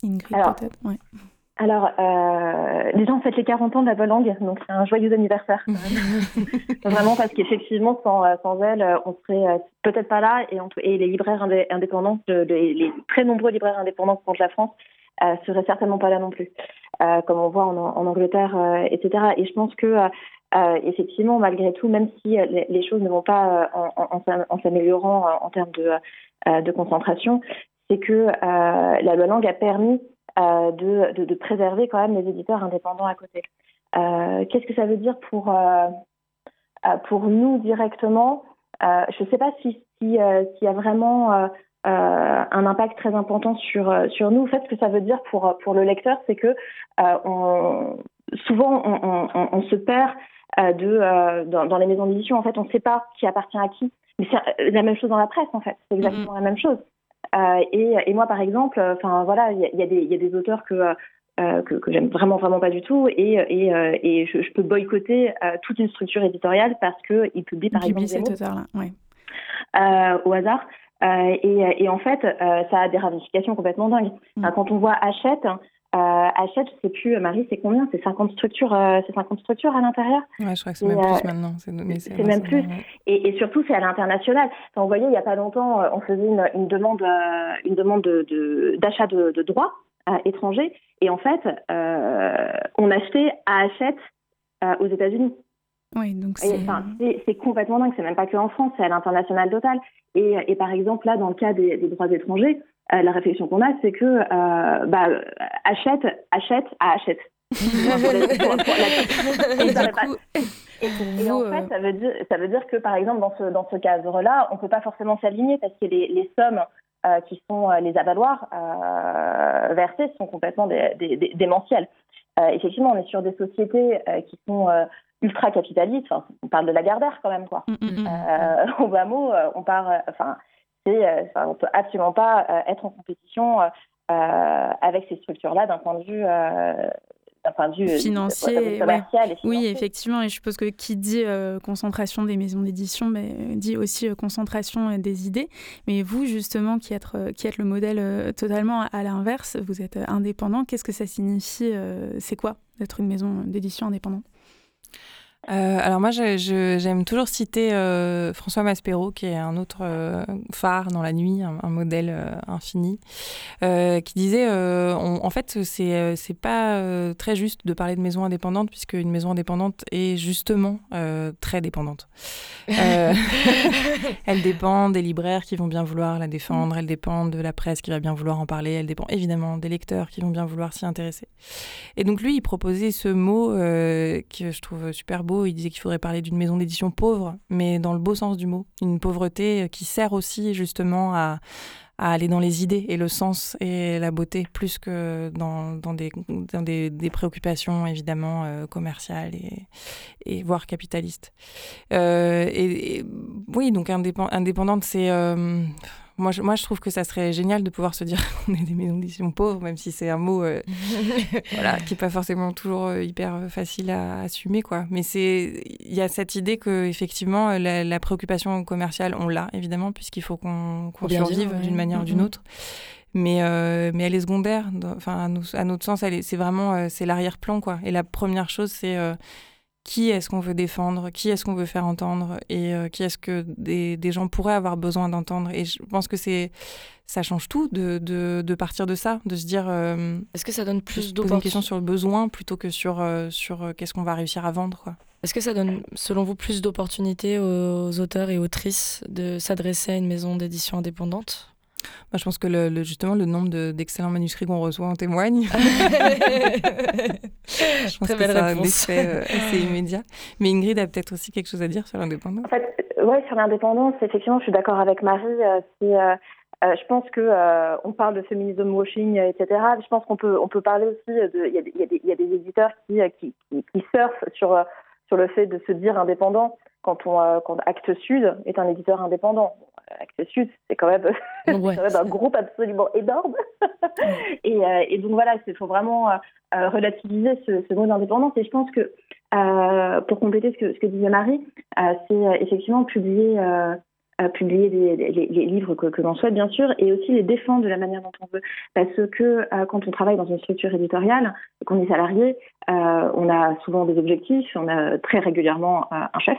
Ingrid, peut-être ouais. Alors, euh, déjà, on fête les 40 ans de la Volangue, donc c'est un joyeux anniversaire. Vraiment, parce qu'effectivement, sans, euh, sans elle, euh, on serait euh, peut-être pas là, et, et les libraires indépendants, les, très nombreux libraires indépendants contre la France, euh, seraient certainement pas là non plus, euh, comme on voit en, en Angleterre, etc. Et je pense que, effectivement, malgré tout, même si les, choses ne vont pas en, en, en s'améliorant en, termes de, de concentration, c'est que la Volangue a permis euh, de, de, préserver quand même les éditeurs indépendants à côté. Euh, qu'est-ce que ça veut dire pour, euh, pour nous directement? Je ne sais pas s'il si, y a vraiment un impact très important sur, sur nous. En fait, ce que ça veut dire pour, pour le lecteur, c'est que on, souvent on, on, on, se perd de, dans, dans, les maisons d'édition. En fait, on ne sait pas qui appartient à qui. Mais c'est la même chose dans la presse, en fait. C'est exactement mm-hmm. la même chose. Euh, et, et, moi, par exemple, enfin voilà, il y, y, y, a des auteurs que euh, que, que j'aime vraiment vraiment pas du tout et, et, euh, et je, je, peux boycotter euh, toute une structure éditoriale parce que il publie par exemple cet auteur-là, ouais. au hasard et, et, en fait ça a des ramifications complètement dingues. Mm. Quand on voit Hachette, achète, je sais plus, Marie, c'est combien? C'est 50 structures, c'est 50 structures à l'intérieur? Ouais, je crois que c'est même plus maintenant. C'est même plus. Et, et, surtout, c'est à l'international. vous voyez, il n'y a pas longtemps, on faisait une, une demande, une demande d'achat de, de, de, droits étrangers. Et en fait, on achetait à Hachette aux États-Unis. Oui, donc c'est complètement dingue. C'est même pas que en France, c'est à l'international total. Et, et, par exemple, là, dans le cas des, des droits étrangers, euh, la réflexion qu'on a, c'est que euh, bah, achète, achète, à achète. et, en fait, ça veut, dire, ça veut dire que, par exemple, dans ce, dans ce cadre-là, on ne peut pas forcément s'aligner parce que les, les sommes euh, qui sont euh, les avaloirs euh, versés sont complètement des, des, des, démentielles. effectivement, on est sur des sociétés qui sont ultra capitaliste. Enfin, on parle de la Gardère quand même, quoi. Mm, mm, mm. Euh, au bas mot, euh, on part. Euh, enfin, c'est, on peut absolument pas être en compétition avec ces structures-là d'un point de vue d'un point de vue financier, commercial Oui, effectivement. Et je suppose que qui dit concentration des maisons d'édition dit aussi concentration des idées. Mais vous, justement, qui êtes, qui êtes le modèle totalement à l'inverse, vous êtes indépendant. Qu'est-ce que ça signifie C'est quoi d'être une maison d'édition indépendante? Euh, alors moi, j'aime toujours citer euh, François Maspero, qui est un autre euh, phare dans la nuit, un, modèle infini, qui disait, en fait, c'est c'est pas très juste de parler de maison indépendante, puisque une maison indépendante est justement très dépendante. elle dépend des libraires qui vont bien vouloir la défendre, elle dépend de la presse qui va bien vouloir en parler, elle dépend évidemment des lecteurs qui vont bien vouloir s'y intéresser. Et donc lui, il proposait ce mot que je trouve super beau il disait qu'il faudrait parler d'une maison d'édition pauvre, mais dans le beau sens du mot. Une pauvreté qui sert aussi justement à, aller dans les idées et le sens et la beauté, plus que dans, des, préoccupations évidemment euh, commerciales et, voire capitalistes. Euh, et, oui, donc indépendante, c'est... Euh, moi je, moi, je trouve que ça serait génial de pouvoir se dire qu'on est des maisons d'édition pauvres, même si c'est un mot euh, voilà, qui n'est pas forcément toujours euh, hyper euh, facile à, assumer. Quoi. Mais il y a cette idée que effectivement la, préoccupation commerciale, on l'a évidemment, puisqu'il faut qu'on survive d'une manière ou d'une autre. Mais, mais elle est secondaire. Enfin, à, à, notre sens, c'est vraiment c'est l'arrière-plan. quoi. Et la première chose, c'est qui est-ce qu'on veut défendre, qui est-ce qu'on veut faire entendre et euh, qui est-ce que des, des, gens pourraient avoir besoin d'entendre. Et je pense que c'est ça change tout de, de, de, partir de ça, de se dire. Euh, est-ce que ça donne plus d'opportunités une question sur le besoin plutôt que sur, euh, sur qu'est-ce qu'on va réussir à vendre quoi. Est-ce que ça donne, selon vous, plus d'opportunités aux auteurs et autrices de s'adresser à une maison d'édition indépendante? Bah, je pense que le, justement le nombre d'excellents manuscrits qu'on reçoit en témoigne. je pense Très que ça a un effet euh, assez immédiat. Mais Ingrid a peut-être aussi quelque chose à dire sur l'indépendance. En fait, euh, ouais, sur l'indépendance, effectivement, je suis d'accord avec Marie. Euh, je pense que on parle de féminism washing, etc. Je pense qu'on peut on peut parler aussi de il y, y, y, a des éditeurs qui qui, qui, qui surfent sur sur le fait de se dire indépendant quand on quand Actes Sud est un éditeur indépendant. Sud, c'est quand, même, un groupe absolument énorme. et, euh, et, donc voilà, il faut vraiment euh, euh, relativiser ce, ce mot d'indépendance. Et je pense que, pour compléter ce que, ce que disait Marie, c'est effectivement publier publier les, livres que, l'on souhaite, bien sûr, et aussi les défendre de la manière dont on veut. Parce que quand on travaille dans une structure éditoriale, qu'on est salarié, euh, on a souvent des objectifs, on a très régulièrement un chef,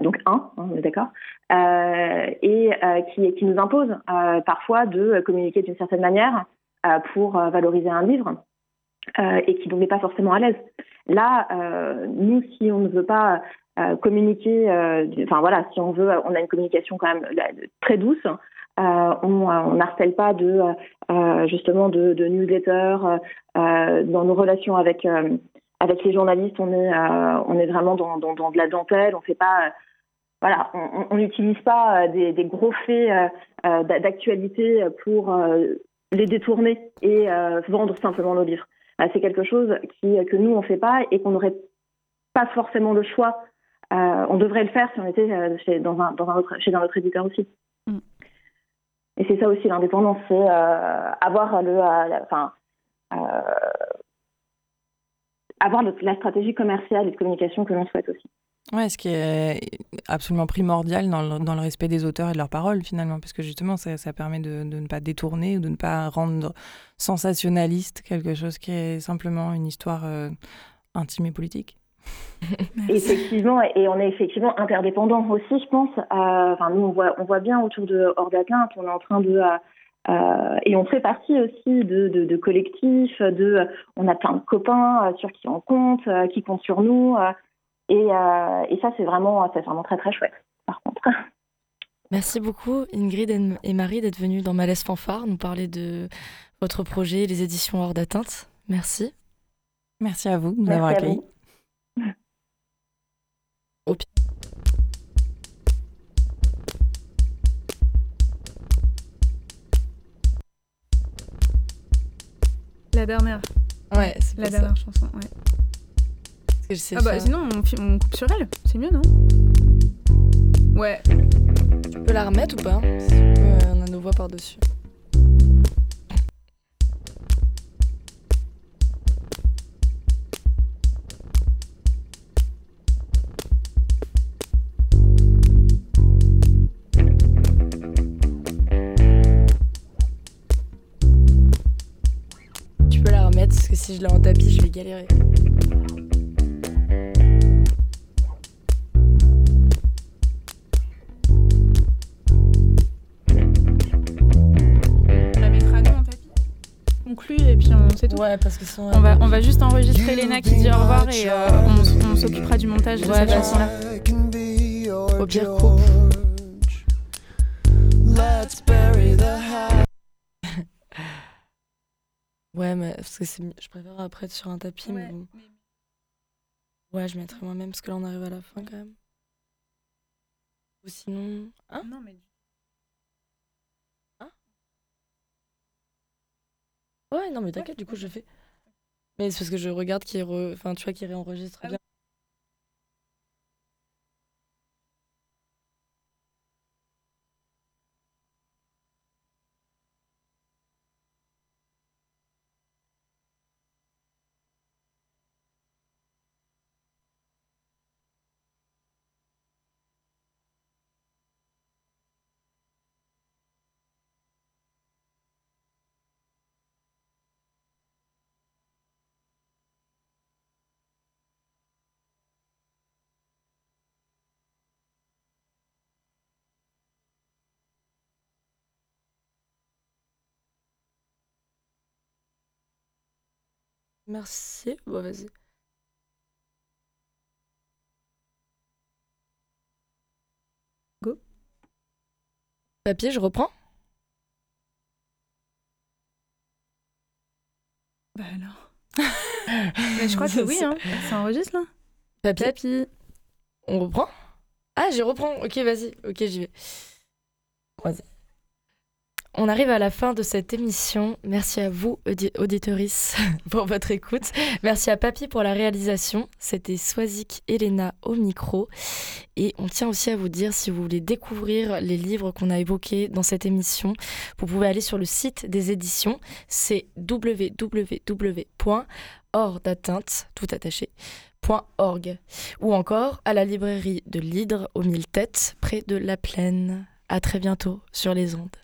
donc un, hein, on est d'accord, euh, et euh, qui, nous impose euh, parfois de communiquer d'une certaine manière pour valoriser un livre et qui ne met pas forcément à l'aise. Là, nous, si on ne veut pas communiquer, enfin voilà, si on veut, on a une communication quand même très douce. Euh, on n'harcèle pas de justement de, de newsletters dans nos relations avec avec les journalistes. On est on est vraiment dans, dans, dans de la dentelle. On fait pas voilà, on n'utilise pas euh, des, gros faits euh, euh, d'actualité pour les détourner et vendre simplement nos livres. C'est quelque chose qui, que nous, on ne fait pas et qu'on n'aurait pas forcément le choix. On devrait le faire si on était chez, dans un, dans un autre, chez un autre éditeur aussi. Mm. Et c'est ça aussi l'indépendance, c'est avoir le, enfin, avoir la stratégie commerciale et de communication que l'on souhaite aussi. Ouais, ce qui est absolument primordial dans le, dans le, respect des auteurs et de leurs paroles, finalement, parce que justement, ça, ça permet de, de, ne pas détourner ou de ne pas rendre sensationnaliste quelque chose qui est simplement une histoire euh, intime et politique. Effectivement, et on est effectivement interdépendants aussi, je pense. Euh, enfin, nous, on voit, on voit bien autour de Hors d'atteinte, on est en train de. Euh, euh, et on fait partie aussi de, de, de, collectifs, de, on a plein de copains sur qui on compte, qui comptent sur nous. Et, euh, et ça, c'est vraiment, vraiment très, très chouette, par contre. Merci beaucoup, Ingrid et Marie, d'être venues dans Malaise Fanfare nous parler de votre projet, les éditions hors d'atteinte. Merci. Merci à vous de nous avoir accueillis. Au La dernière. Ouais, c'est la dernière ça. chanson, ouais ah bah sinon on, on, coupe sur elle, c'est mieux non? Ouais. Tu peux la remettre ou pas euh, On a nos voix par-dessus. Si je l'ai en tapis, je vais galérer. Ouais, parce que on, va, on va juste enregistrer Léna qui dit au revoir et euh, on, on s'occupera du montage de cette chanson-là. Au pire, coupe. Ouais, mais parce que je préfère après être sur un tapis, ouais, mais bon. Ouais, je mettrai moi-même parce que là on arrive à la fin quand même. Ou sinon. Hein? Non, mais Ouais, non, mais t'inquiète, du coup, je fais. Mais c'est parce que je regarde qui, re... enfin, tu vois, qui réenregistre ah bien. Merci. Bon, vas-y. Go. Papier, je reprends Bah alors. Mais je crois que oui, hein. Ça enregistre là Papier. Papier. On reprend? Ah, j'y reprends. Ok, vas-y. Ok, j'y vais. Vas-y. On arrive à la fin de cette émission. Merci à vous, auditoris, pour votre écoute. Merci à Papy pour la réalisation. C'était Swazik Elena au micro. Et on tient aussi à vous dire, si vous voulez découvrir les livres qu'on a évoqués dans cette émission, vous pouvez aller sur le site des éditions. C'est .org, ou encore à la librairie de l'Hydre aux Mille Têtes, près de La Plaine. À très bientôt sur les ondes.